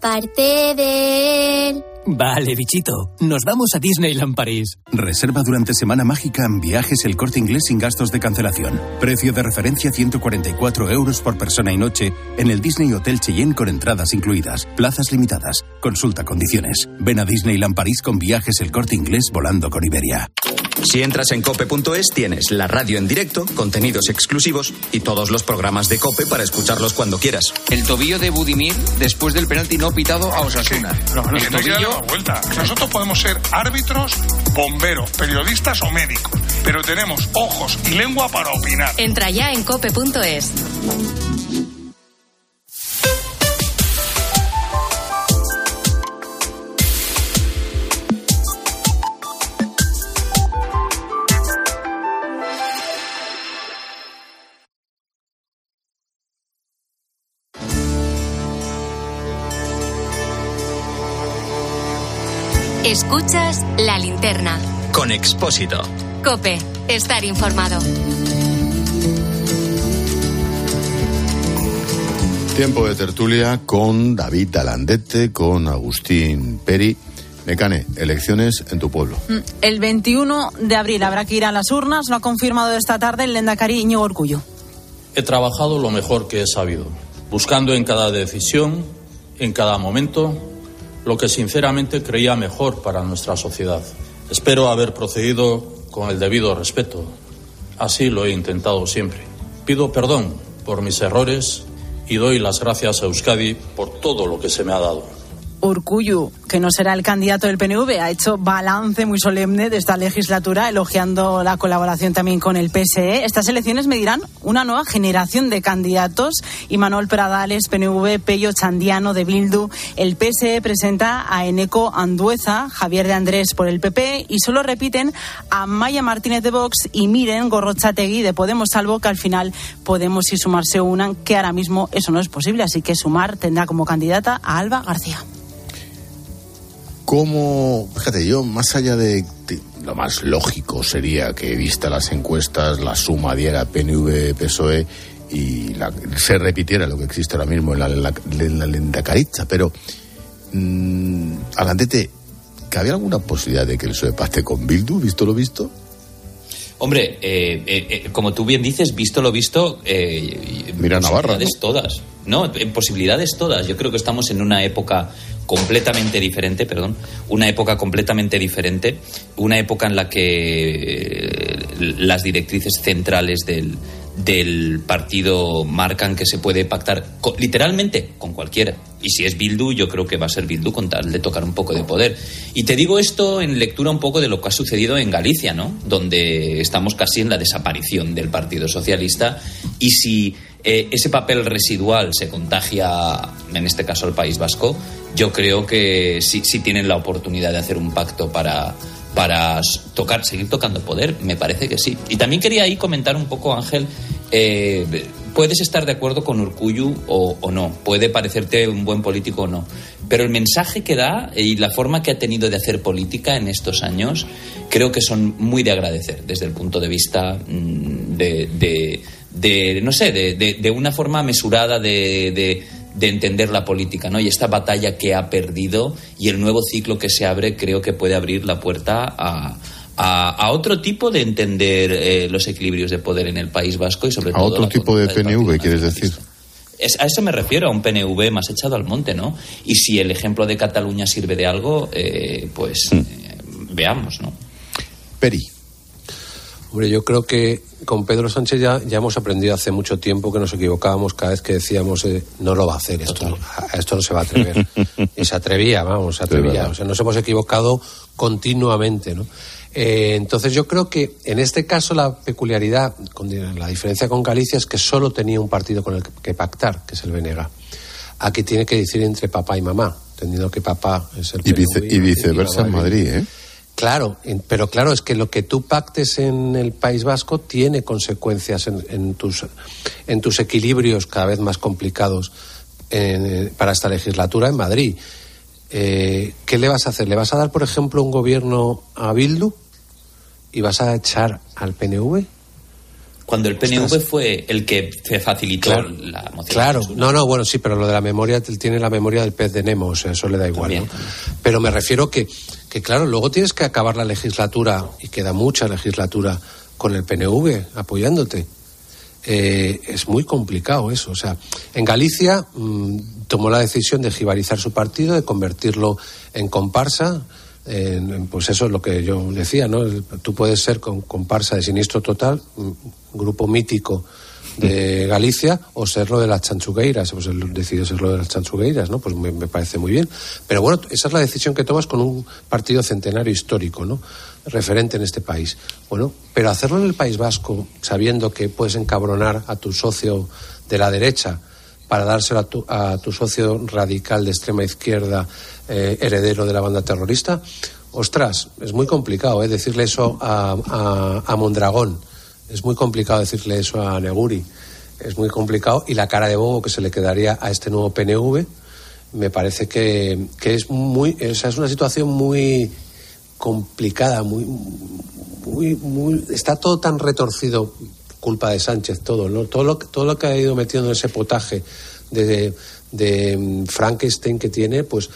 parte de él. Vale, bichito. Nos vamos a Disneyland París. Reserva durante Semana Mágica en viajes el corte inglés sin gastos de cancelación. Precio de referencia 144 euros por persona y noche en el Disney Hotel Cheyenne con entradas incluidas. Plazas limitadas. Consulta condiciones. Ven a Disneyland París con viajes el corte inglés volando con Iberia. Si entras en cope.es tienes la radio en directo, contenidos exclusivos y todos los programas de cope para escucharlos cuando quieras. El tobillo de Budimir después del penalti no pitado a Osasuna. No, no, el tobillo vuelta. Nosotros podemos ser árbitros, bomberos, periodistas o médicos, pero tenemos ojos y lengua para opinar. Entra ya en cope.es. Escuchas la linterna. Con Expósito. Cope, estar informado. Tiempo de tertulia con David Talandete, con Agustín Peri. Mecane, elecciones en tu pueblo. Mm, El 21 de abril habrá que ir a las urnas, lo ha confirmado esta tarde el Lendakari Íñigo Orcullo. He trabajado lo mejor que he sabido, buscando en cada decisión, en cada momento, lo que sinceramente creía mejor para nuestra sociedad. Espero haber procedido con el debido respeto. Así lo he intentado siempre. Pido perdón por mis errores y doy las gracias a Euskadi por todo lo que se me ha dado. Urcuyu, que no será el candidato del PNV, ha hecho balance muy solemne de esta legislatura, elogiando la colaboración también con el PSE. Estas elecciones medirán una nueva generación de candidatos. Y Manuel Pradales, PNV, Pello Chandiano de Bildu. El PSE presenta a Eneco Andueza, Javier de Andrés por el PP y solo repiten a Maya Martínez de Vox y Miren Gorrochategui de Podemos, salvo que al final Podemos y Sumar se unan, que ahora mismo eso no es posible. Así que Sumar tendrá como candidata a Alba García. ¿Cómo, fíjate, yo más allá de, lo más lógico sería que vista las encuestas la suma diera PNV PSOE y la- se repitiera lo que existe ahora mismo en la, la, la pero mm, Alandete, ¿cabe alguna posibilidad de que el PSOE pacte con Bildu, visto lo visto? Hombre, eh, eh, eh, como tú bien dices, visto lo visto, eh, Mira Navarra, posibilidades todas. No, en posibilidades todas. Yo creo que estamos en una época completamente diferente, perdón, una época completamente diferente, una época en la que eh, las directrices centrales del, del partido marcan que se puede pactar literalmente con cualquiera. Y si es Bildu, yo creo que va a ser Bildu con tal de tocar un poco de poder. Y te digo esto en lectura un poco de lo que ha sucedido en Galicia, ¿no? Donde estamos casi en la desaparición del Partido Socialista. Y si eh, ese papel residual se contagia, en este caso al País Vasco, yo creo que sí, sí tienen la oportunidad de hacer un pacto para, para tocar, seguir tocando poder, me parece que sí. Y también quería ahí comentar un poco, Ángel, eh, puedes estar de acuerdo con Urcuyu o, no, puede parecerte un buen político o no, pero el mensaje que da y la forma que ha tenido de hacer política en estos años creo que son muy de agradecer desde el punto de vista mm, de, de- de, no sé, de una forma mesurada de, de- de entender la política, ¿no? Y esta batalla que ha perdido y el nuevo ciclo que se abre creo que puede abrir la puerta a, a- a otro tipo de entender eh, los equilibrios de poder en el País Vasco y sobre A todo otro la tipo de PNV, quieres decir. Es, a eso me refiero, a un PNV más echado al monte, ¿no? Y si el ejemplo de Cataluña sirve de algo, eh, pues eh, veamos, ¿no? Peri. Hombre, yo creo que con Pedro Sánchez ya, ya hemos aprendido hace mucho tiempo que nos equivocábamos cada vez que decíamos eh, no lo va a hacer, esto, a esto no se va a atrever. [laughs] y se atrevía, vamos, se atrevía. O sea, nos hemos equivocado continuamente, ¿no? Eh, entonces yo creo que en este caso la peculiaridad, con la diferencia con Galicia es que solo tenía un partido con el que, pactar, que es el BNG. Aquí tiene que decir entre papá y mamá, entendiendo que papá es el Y, vice- y viceversa en Madrid, ¿eh? Claro, pero claro, es que lo que tú pactes en el País Vasco tiene consecuencias en, en tus, en tus equilibrios cada vez más complicados en- para esta legislatura en Madrid. Eh, ¿Qué le vas a hacer? ¿Le vas a dar, por ejemplo, un gobierno a Bildu y vas a echar al PNV? Cuando el PNV fue el que se facilitó Claro, la moción. Claro, no, no, bueno, sí, pero lo de la memoria, tiene la memoria del pez de Nemo, o sea, eso le da igual. ¿no? Pero me refiero que, que, claro, luego tienes que acabar la legislatura, y queda mucha legislatura, con el PNV apoyándote. Eh, es muy complicado eso. O sea, en Galicia mm, tomó la decisión de jibarizar su partido, de convertirlo en comparsa. en- pues eso es lo que yo decía, ¿no? Tú puedes ser con comparsa de Sinistro Total, un grupo mítico de Galicia, o serlo de las chanchugueiras. Pues él decidió serlo de las chanchugueiras, ¿no? Pues me, parece muy bien. Pero bueno, esa es la decisión que tomas con un partido centenario histórico, ¿no? Referente en este país. Bueno, pero hacerlo en el País Vasco, sabiendo que puedes encabronar a tu socio de la derecha, para dárselo a tu, a tu socio radical de extrema izquierda, eh, heredero de la banda terrorista, ostras, es muy complicado ¿eh? decirle eso a, a- a Mondragón, es muy complicado decirle eso a Neguri, es muy complicado y la cara de bobo que se le quedaría a este nuevo PNV me parece que, que es muy, o sea, es una situación muy complicada, muy, muy, muy, está todo tan retorcido culpa de Sánchez todo, ¿no? Todo lo, que- todo lo que ha ido metiendo en ese potaje de, de, mm, Frankenstein que tiene, pues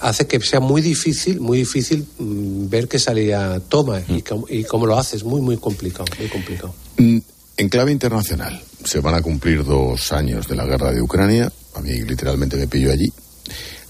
hace que sea muy difícil, muy difícil mm, ver qué salida toma y, cómo, y cómo lo hace, es muy, muy complicado, muy complicado. Mm, En clave internacional, se van a cumplir dos años de la guerra de Ucrania. A mí literalmente me pillo allí.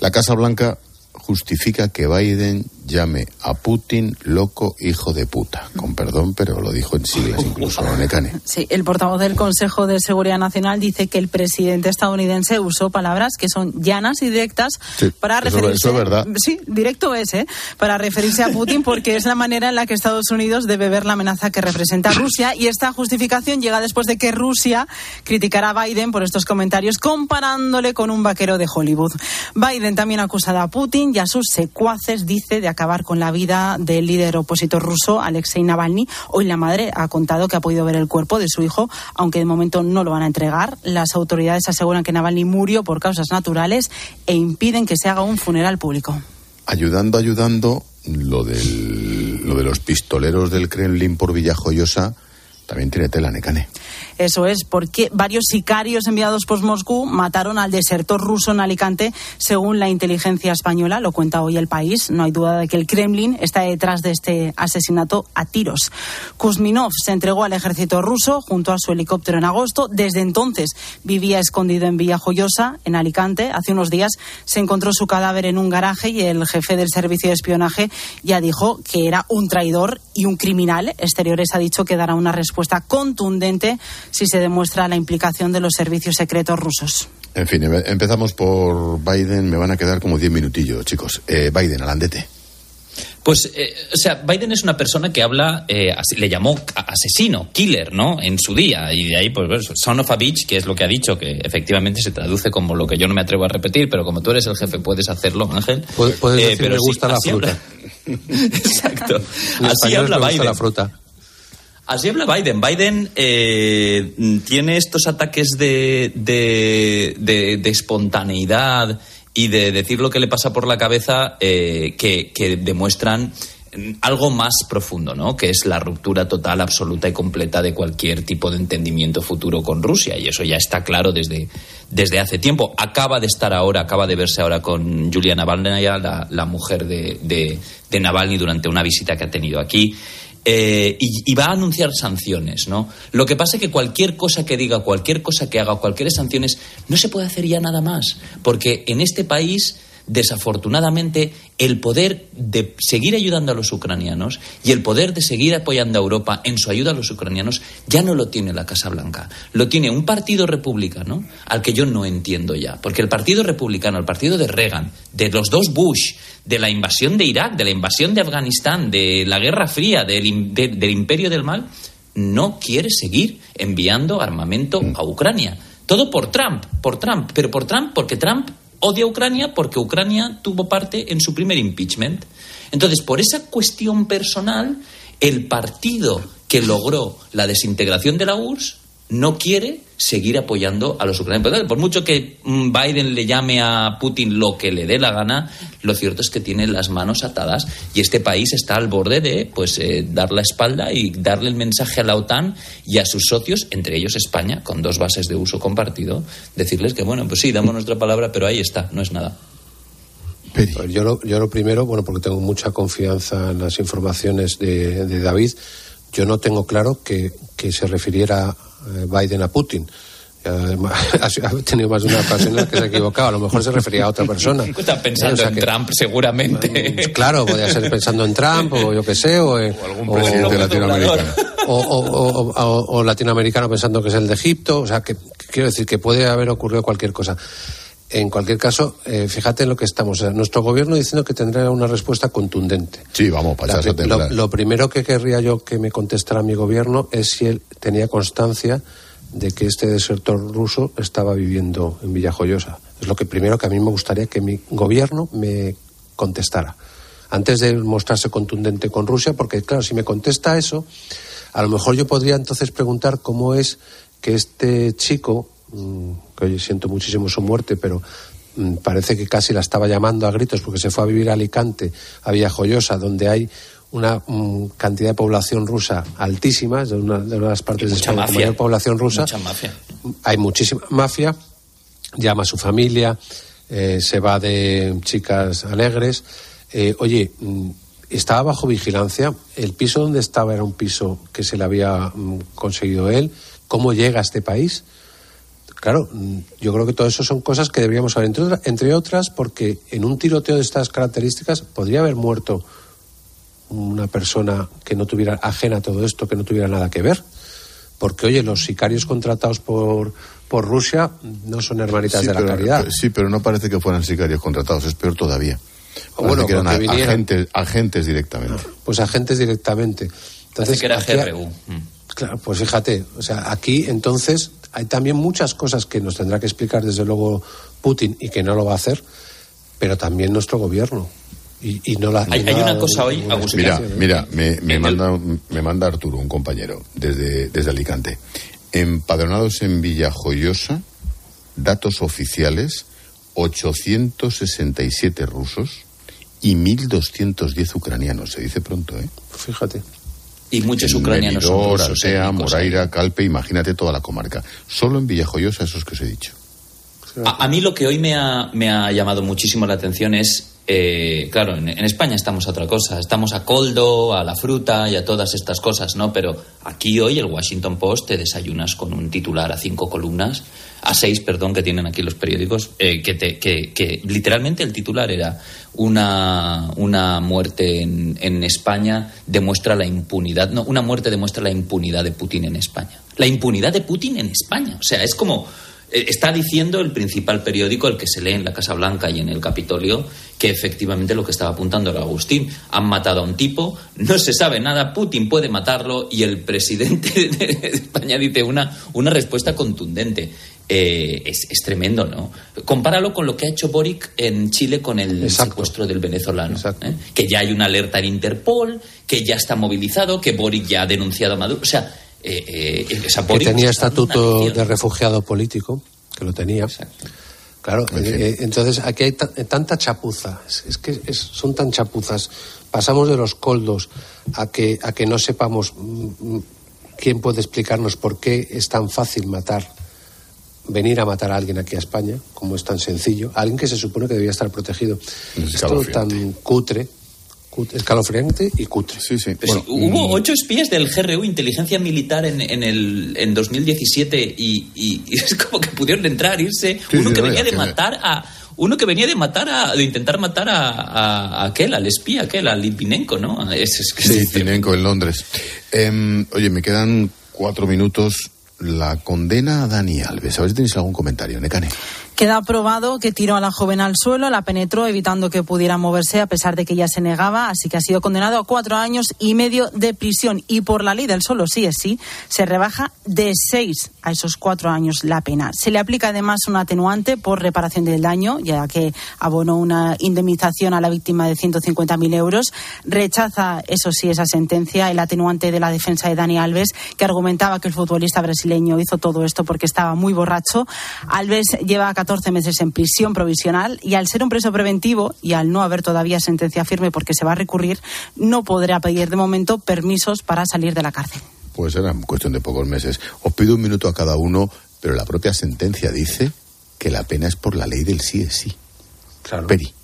La Casa Blanca justifica que Biden llame a Putin loco hijo de puta. Con perdón, pero lo dijo en siglas incluso, ¿no, Necane? Sí, el portavoz del Consejo de Seguridad Nacional dice que el presidente estadounidense usó palabras que son llanas y directas Sí, para eso- referirse. eso es verdad. Sí, directo es, ¿eh? Para referirse a Putin porque es la manera en la que Estados Unidos debe ver la amenaza que representa Rusia y esta justificación llega después de que Rusia criticara a Biden por estos comentarios comparándole con un vaquero de Hollywood. Biden también ha acusado a Putin y a sus secuaces, dice, de acabar con la vida del líder opositor ruso Alexei Navalny. Hoy la madre ha contado que ha podido ver el cuerpo de su hijo, aunque de momento no lo van a entregar. Las autoridades aseguran que Navalny murió por causas naturales e impiden que se haga un funeral público. Ayudando, ayudando, lo, del, lo de los pistoleros del Kremlin por Villajoyosa también tiene tela, Necane. Eso es, porque varios sicarios enviados por Moscú mataron al desertor ruso en Alicante, según la inteligencia española, lo cuenta hoy el país. No hay duda de que el Kremlin está detrás de este asesinato a tiros. Kuzminov se entregó al ejército ruso junto a su helicóptero en agosto. Desde entonces vivía escondido en Villajoyosa, en Alicante. Hace unos días se encontró su cadáver en un garaje y el jefe del servicio de espionaje ya dijo que era un traidor y un criminal. Exteriores ha dicho que dará una respuesta contundente si se demuestra la implicación de los servicios secretos rusos. En fin, em- empezamos por Biden. Me van a quedar como 10 minutillos, chicos. Eh, Biden, alandete. Pues, eh, o sea, Biden es una persona que habla, eh, así- le llamó asesino, killer, ¿no? En su día. Y de ahí, pues, son of a bitch, que es lo que ha dicho, que efectivamente se traduce como lo que yo no me atrevo a repetir, pero como tú eres el jefe, puedes hacerlo, Ángel. Puedes, puedes Eh, decir, pero me sí, gusta la fruta. habla- Exacto. Así habla [laughs] Biden. la fruta. Así habla Biden. Biden eh, tiene estos ataques de, de, de- espontaneidad y de decir lo que le pasa por la cabeza eh, que, que demuestran algo más profundo, ¿no? Que es la ruptura total, absoluta y completa de cualquier tipo de entendimiento futuro con Rusia. Y eso ya está claro desde, desde hace tiempo. Acaba de estar ahora, acaba de verse ahora con Julia Navalnaya, la, la mujer de, de, de Navalny, durante una visita que ha tenido aquí. Eh, y, y va a anunciar sanciones, ¿no? Lo que pasa es que cualquier cosa que diga, cualquier cosa que haga, cualquier sanciones, no se puede hacer ya nada más, porque en este país desafortunadamente, el poder de seguir ayudando a los ucranianos y el poder de seguir apoyando a Europa en su ayuda a los ucranianos ya no lo tiene la Casa Blanca. Lo tiene un partido republicano al que yo no entiendo ya. Porque el partido republicano, el partido de Reagan, de los dos Bush, de la invasión de Irak, de la invasión de Afganistán, de la Guerra Fría, del, del imperio del mal, no quiere seguir enviando armamento a Ucrania. Todo por Trump, por Trump, pero por Trump porque Trump odia a Ucrania porque Ucrania tuvo parte en su primer impeachment. Entonces, por esa cuestión personal, el partido que logró la desintegración de la URSS no quiere seguir apoyando a los ucranianos. Por mucho que mm, Biden le llame a Putin lo que le dé la gana, lo cierto es que tiene las manos atadas y este país está al borde de pues eh, dar la espalda y darle el mensaje a la OTAN y a sus socios, entre ellos España, con dos bases de uso compartido, decirles que bueno, pues sí, damos nuestra palabra, pero ahí está, no es nada. Pues yo lo, yo lo primero, bueno, porque tengo mucha confianza en las informaciones de, de David, yo no tengo claro que, que se refiriera Biden a Putin. [laughs] Ha tenido más de una ocasión en la que se ha equivocado. A lo mejor se refería a otra persona. [laughs] Está pensando en Trump, seguramente. Claro, podría ser pensando en Trump o yo qué sé. O, algún presidente latinoamericano. [laughs] O, latinoamericano pensando que es el de Egipto. O sea, que quiero decir que puede haber ocurrido cualquier cosa. En cualquier caso, eh, fíjate en lo que estamos. nuestro gobierno diciendo que tendrá una respuesta contundente. Sí, vamos, para lo, lo primero que querría yo que me contestara mi gobierno es si él tenía constancia de que este desertor ruso estaba viviendo en Villajoyosa. Es lo que primero que a mí me gustaría que mi gobierno me contestara. Antes de mostrarse contundente con Rusia, porque claro, si me contesta eso, a lo mejor yo podría entonces preguntar cómo es que este chico que hoy siento muchísimo su muerte, pero mm, parece que casi la estaba llamando a gritos porque se fue a vivir a Alicante, a Villajoyosa, donde hay una mm, cantidad de población rusa altísima, es de una de las partes de España con mayor población rusa. Hay muchísima mafia, llama a su familia, eh, se va de chicas alegres. Eh, oye, estaba bajo vigilancia. El piso donde estaba era un piso que se le había conseguido él. ¿Cómo llega a este país? Claro, mm, yo creo que todo eso son cosas que deberíamos saber, entre, otras porque en un tiroteo de estas características podría haber muerto una persona que no tuviera ajena a todo esto, que no tuviera nada que ver. Porque, oye, los sicarios contratados por, por Rusia no son hermanitas de la caridad. Sí, pero no parece que fueran sicarios contratados, es peor todavía. bueno, que eran agentes, agentes directamente. Pues agentes directamente. Entonces, que era GRU. Claro, pues fíjate, o sea, aquí entonces hay también muchas cosas que nos tendrá que explicar desde luego Putin y que no lo va a hacer, pero también nuestro gobierno. Y, no la, hay, una cosa hoy, Agustín. Mira, mira, me, me manda, me manda Arturo, un compañero, desde, desde Alicante. Empadronados en Villajoyosa, datos oficiales, 867 rusos y 1.210 ucranianos. Se dice pronto, ¿eh? Fíjate y muchos ucranianos son rusos, Moraira, Calpe, imagínate toda la comarca. Solo en Villajoyosa, esos que os he dicho. A, mí lo que hoy me ha, me ha llamado muchísimo la atención es, eh, claro, en, España estamos a otra cosa, estamos a coldo, a la fruta y a todas estas cosas, ¿no? Pero aquí hoy el Washington Post te desayunas con un titular a cinco columnas, a seis, perdón, que tienen aquí los periódicos, eh, que, te, que, literalmente el titular era una, una muerte en, en, España demuestra la impunidad, no, una muerte demuestra la impunidad de Putin en España. La impunidad de Putin en España. O sea, es como, está diciendo el principal periódico, el que se lee en la Casa Blanca y en el Capitolio, que efectivamente lo que estaba apuntando era Agustín. Han matado a un tipo, no se sabe nada, Putin puede matarlo y el presidente [laughs] de España dice una, una respuesta contundente. Eh, es, tremendo, ¿no? Compáralo con lo que ha hecho Boric en Chile con el secuestro del venezolano. ¿eh? Que ya hay una alerta en Interpol, que ya está movilizado, que Boric ya ha denunciado a Maduro. O sea, eh, que tenía estatuto de refugiado político, que lo tenía. Claro, entonces aquí hay tanta chapuza, es, que son tan chapuzas. Pasamos de los coldos a que, a que no sepamos mm, mm, quién puede explicarnos por qué es tan fácil matar venir a matar a alguien aquí a España, como es tan sencillo, alguien que se supone que debía estar protegido. Es todo tan cutre, cut- escalofriante y cutre. Sí, sí. Hubo ocho espías del GRU, inteligencia militar, en, en el en 2017 y, y- [laughs] y es como que pudieron entrar, irse. Sí, uno sí, que venía de matar a uno que venía de matar a de intentar matar a, a- a aquel, al espía aquel, al Litvinenko, ¿no? Es, es que Sí, Tinenko en Londres. Em, oye, me quedan cuatro minutos. La condena a Dani Alves. A ver si tenéis algún comentario, Necane. Queda probado que tiró a la joven al suelo, la penetró evitando que pudiera moverse a pesar de que ella se negaba, así que ha sido condenado a cuatro años y medio de prisión. Y por la ley del solo sí es sí, se rebaja de seis a esos cuatro años la pena. Se le aplica además un atenuante por reparación del daño, ya que abonó una indemnización a la víctima de 150.000 euros. Rechaza, eso sí, esa sentencia, el atenuante de la defensa de Dani Alves, que argumentaba que el futbolista brasileño hizo todo esto porque estaba muy borracho. Alves lleva 14 meses en prisión provisional y al ser un preso preventivo y al no haber todavía sentencia firme porque se va a recurrir, no podrá pedir de momento permisos para salir de la cárcel. Pues era cuestión de pocos meses. Os pido un minuto a cada uno, pero la propia sentencia dice que la pena es por la ley del sí es sí. Claro. Peri.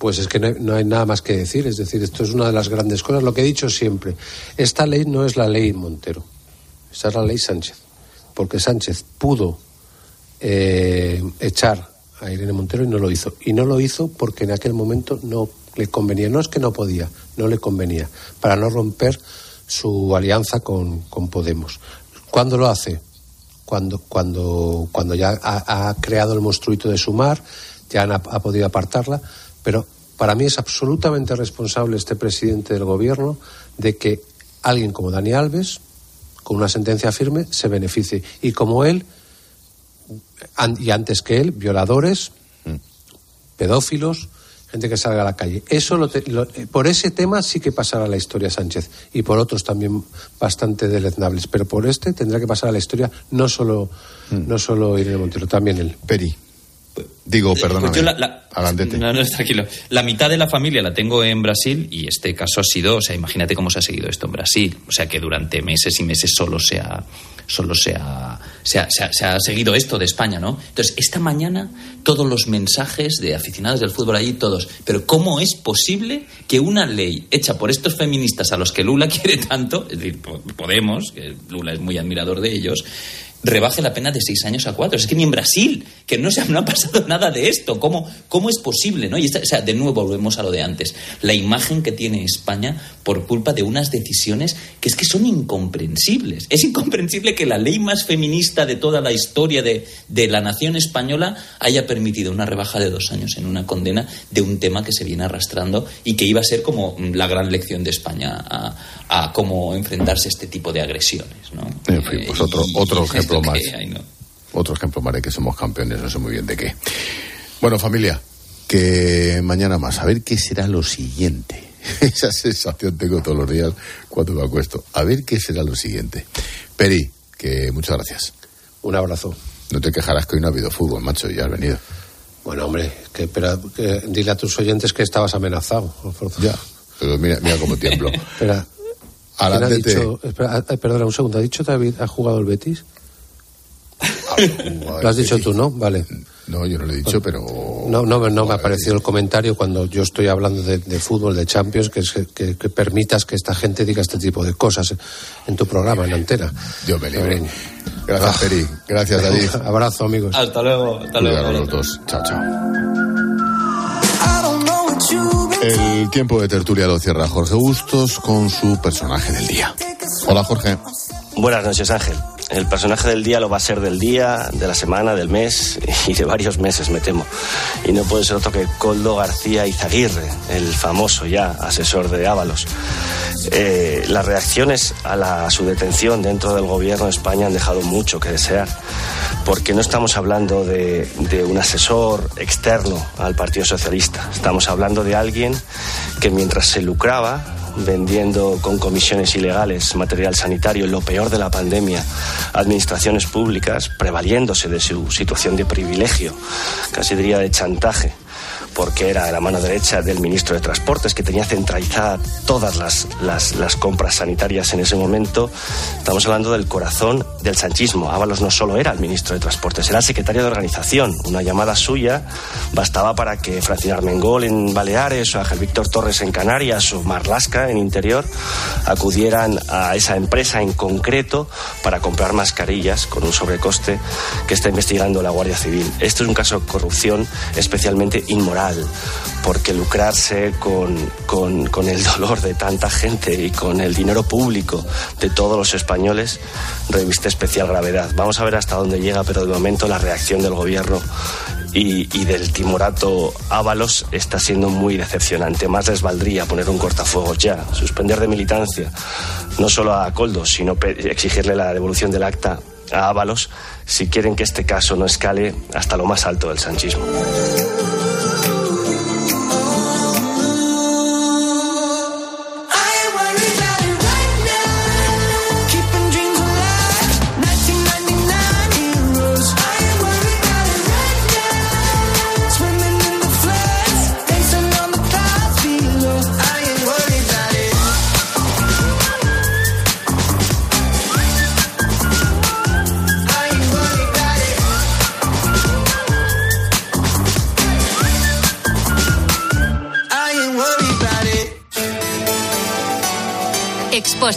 Pues es que no hay, no hay nada más que decir. Es decir, esto es una de las grandes cosas. Lo que he dicho siempre, esta ley no es la ley Montero, esta es la ley Sánchez. Porque Sánchez pudo eh, echar a Irene Montero y no lo hizo. Y no lo hizo porque en aquel momento no le convenía. No es que no podía, no le convenía. Para no romper su alianza con, con Podemos. ¿Cuándo lo hace? Cuando, cuando, cuando ya ha, creado el monstruito de Sumar, ya ha podido apartarla, pero para mí es absolutamente responsable este presidente del gobierno de que alguien como Dani Alves, con una sentencia firme, se beneficie. Y como él, y antes que él, violadores, pedófilos, gente que salga a la calle. Eso lo te- lo- eh, por ese tema sí que pasará a la historia Sánchez y por otros también bastante deleznables, pero por este tendrá que pasar a la historia no solo no solo Irene Montero, también él. Peri. Digo, perdóname. Yo la- la- Adelante. No, no, tranquilo. La mitad de la familia la tengo en Brasil y este caso ha sido, o sea, imagínate cómo se ha seguido esto en Brasil. O sea, que durante meses y meses solo se ha, solo se ha, se ha, se ha- se ha seguido esto de España, ¿no? Entonces, esta mañana todos los mensajes de aficionados del fútbol allí, todos. Pero ¿cómo es posible que una ley hecha por estos feministas a los que Lula [laughs] quiere tanto, es decir, po- Podemos, que Lula es muy admirador de ellos, rebaje la pena de seis años a cuatro. Es que ni en Brasil, que no, se ha, no ha pasado nada de esto. ¿Cómo, cómo es posible? ¿no? Y esta- o sea, de nuevo volvemos a lo de antes. La imagen que tiene España por culpa de unas decisiones que es que son incomprensibles. Es incomprensible que la ley más feminista de toda la historia de, de la nación española haya permitido una rebaja de dos años en una condena de un tema que se viene arrastrando y que iba a ser como la gran lección de España a, a cómo enfrentarse a este tipo de agresiones. ¿no? En fin, pues otro, Y- otro es ejemplo más. hay, ¿no? Otro ejemplo más de que somos campeones, no sé muy bien de qué. Bueno, familia, que mañana más. A ver qué será lo siguiente. [laughs] Esa sensación tengo todos los días cuando me acuesto. A ver qué será lo siguiente. Peri, que muchas gracias. Un abrazo. No te quejarás que hoy no ha habido fútbol, macho, y ya has venido. Bueno, hombre, que, pero, que dile a tus oyentes que estabas amenazado. Ya, pero mira, mira cómo tiemblo. [laughs] Espera. ¿quién ha dicho- espera, ah, perdona un segundo. ¿Ha dicho David, ha jugado el Betis? Lo has dicho tú, ¿no? Vale. No, yo no lo he dicho, pero... No, no, no me ha parecido el comentario cuando yo estoy hablando de, de fútbol, de Champions, que, permitas que esta gente diga este tipo de cosas en tu programa, en antena. Yo me libre. Gracias, Peri. Gracias, David. [laughs] Abrazo, amigos. Hasta luego. Hasta Cuidaros los dos. Chao, chao. El tiempo de tertulia lo cierra Jorge Bustos con su personaje del día. Hola, Jorge. Buenas noches, Ángel. El personaje del día lo va a ser del día, de la semana, del mes [laughs] y de varios meses, me temo. Y no puede ser otro que Coldo García Izaguirre, el famoso ya asesor de Ábalos. Eh, las reacciones a, su detención dentro del gobierno de España han dejado mucho que desear, porque no estamos hablando de un asesor externo al Partido Socialista, estamos hablando de alguien que mientras se lucraba vendiendo con comisiones ilegales material sanitario, lo peor de la pandemia, administraciones públicas prevaliéndose de su situación de privilegio, casi diría de chantaje, porque era la mano derecha del ministro de Transportes, que tenía centralizada todas las, las, las compras sanitarias en ese momento. Estamos hablando del corazón del sanchismo. Ábalos no solo era el ministro de Transportes, era el secretario de organización. Una llamada suya bastaba para que Francina Armengol en Baleares o Ángel Víctor Torres en Canarias o Marlasca en Interior acudieran a esa empresa en concreto para comprar mascarillas con un sobrecoste que está investigando la Guardia Civil. Esto es un caso de corrupción especialmente inmoral, porque lucrarse con, con, con el dolor de tanta gente y con el dinero público de todos los españoles reviste especial gravedad. Vamos a ver hasta dónde llega, pero de momento la reacción del gobierno y, y, del timorato Ábalos está siendo muy decepcionante. Más les valdría poner un cortafuegos ya, suspender de militancia no solo a Coldo, sino exigirle la devolución del acta a Ábalos si quieren que este caso no escale hasta lo más alto del sanchismo.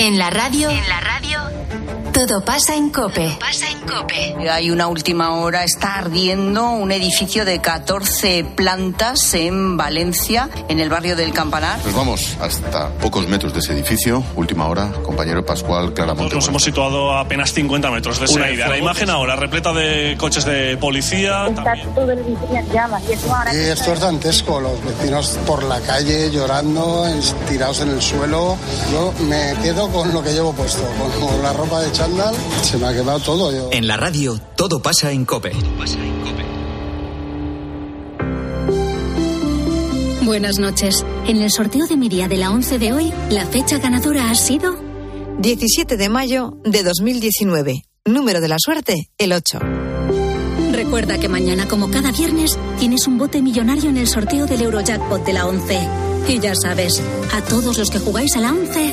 En la radio. En la radio. Todo pasa en Cope. Todo pasa en Cope. Hay una última hora. Está ardiendo un edificio de 14 plantas en Valencia, en el barrio del Campanar. Pues vamos hasta pocos metros de ese edificio. Última hora, compañero Pascual Claramonte. Nosotros nos hemos situado a apenas 50 metros de esa idea. La imagen ahora repleta de coches de policía. Está también. todo el edificio en llamas. Y ahora Y esto es dantesco, los vecinos por la calle llorando, tirados en el suelo. Yo me quedo con lo que llevo puesto, con la ropa de chándal. Se me ha quemado todo. Yo. En la radio, todo pasa en Cope. Buenas noches. En el sorteo de mi día de la 11 de hoy, la fecha ganadora ha sido 17 de mayo de 2019. Número de la suerte, el 8. Recuerda que mañana, como cada viernes, tienes un bote millonario en el sorteo del Eurojackpot de la 11. Y ya sabes, a todos los que jugáis a la 11,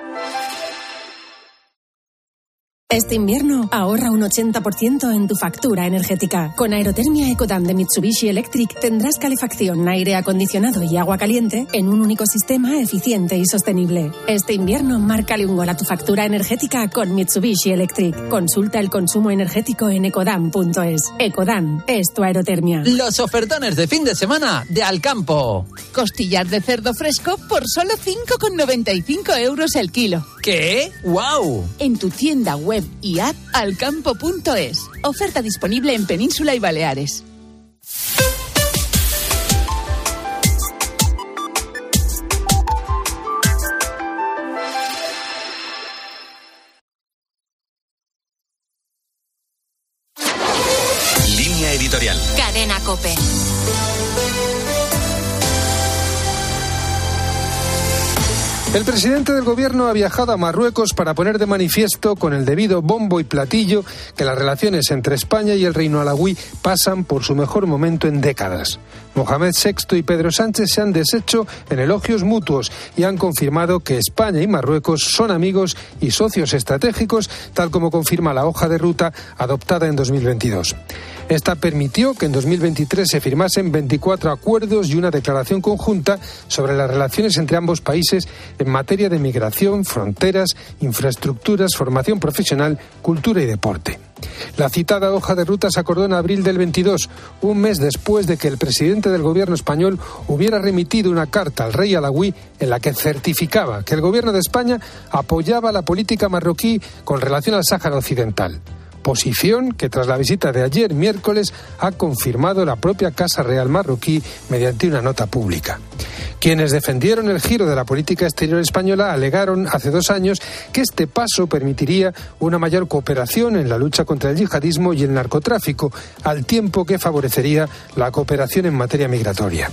Este invierno ahorra un 80% en tu factura energética. Con Aerotermia Ecodan de Mitsubishi Electric tendrás calefacción, aire acondicionado y agua caliente en un único sistema eficiente y sostenible. Este invierno márcale un gol a tu factura energética con Mitsubishi Electric. Consulta el consumo energético en ecodan.es. Ecodan es tu aerotermia. Los ofertones de fin de semana de Alcampo. Costillar de cerdo fresco por solo 5,95 euros el kilo. ¿Qué? ¡Wow! En tu tienda web y app alcampo.es. Oferta disponible en Península y Baleares. El presidente del gobierno ha viajado a Marruecos para poner de manifiesto con el debido bombo y platillo que las relaciones entre España y el reino alawí pasan por su mejor momento en décadas. Mohamed VI y Pedro Sánchez se han deshecho en elogios mutuos y han confirmado que España y Marruecos son amigos y socios estratégicos, tal como confirma la hoja de ruta adoptada en 2022. Esta permitió que en 2023 se firmasen 24 acuerdos y una declaración conjunta sobre las relaciones entre ambos países en materia de migración, fronteras, infraestructuras, formación profesional, cultura y deporte. La citada hoja de ruta se acordó en abril del 22, un mes después de que el presidente del gobierno español hubiera remitido una carta al rey alawí en la que certificaba que el gobierno de España apoyaba la política marroquí con relación al Sáhara Occidental posición que tras la visita de ayer miércoles ha confirmado la propia Casa Real marroquí mediante una nota pública. Quienes defendieron el giro de la política exterior española alegaron hace dos años que este paso permitiría una mayor cooperación en la lucha contra el yihadismo y el narcotráfico, al tiempo que favorecería la cooperación en materia migratoria.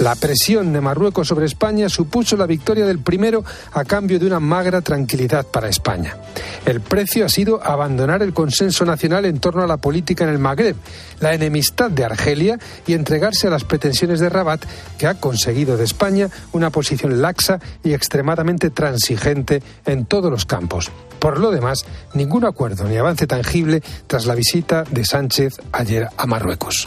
La presión de Marruecos sobre España supuso la victoria del primero a cambio de una magra tranquilidad para España. El precio ha sido abandonar el consenso nacional en torno a la política en el Magreb, la enemistad de Argelia y entregarse a las pretensiones de Rabat, que ha conseguido de España una posición laxa y extremadamente transigente en todos los campos. Por lo demás, ningún acuerdo ni avance tangible tras la visita de Sánchez ayer a Marruecos.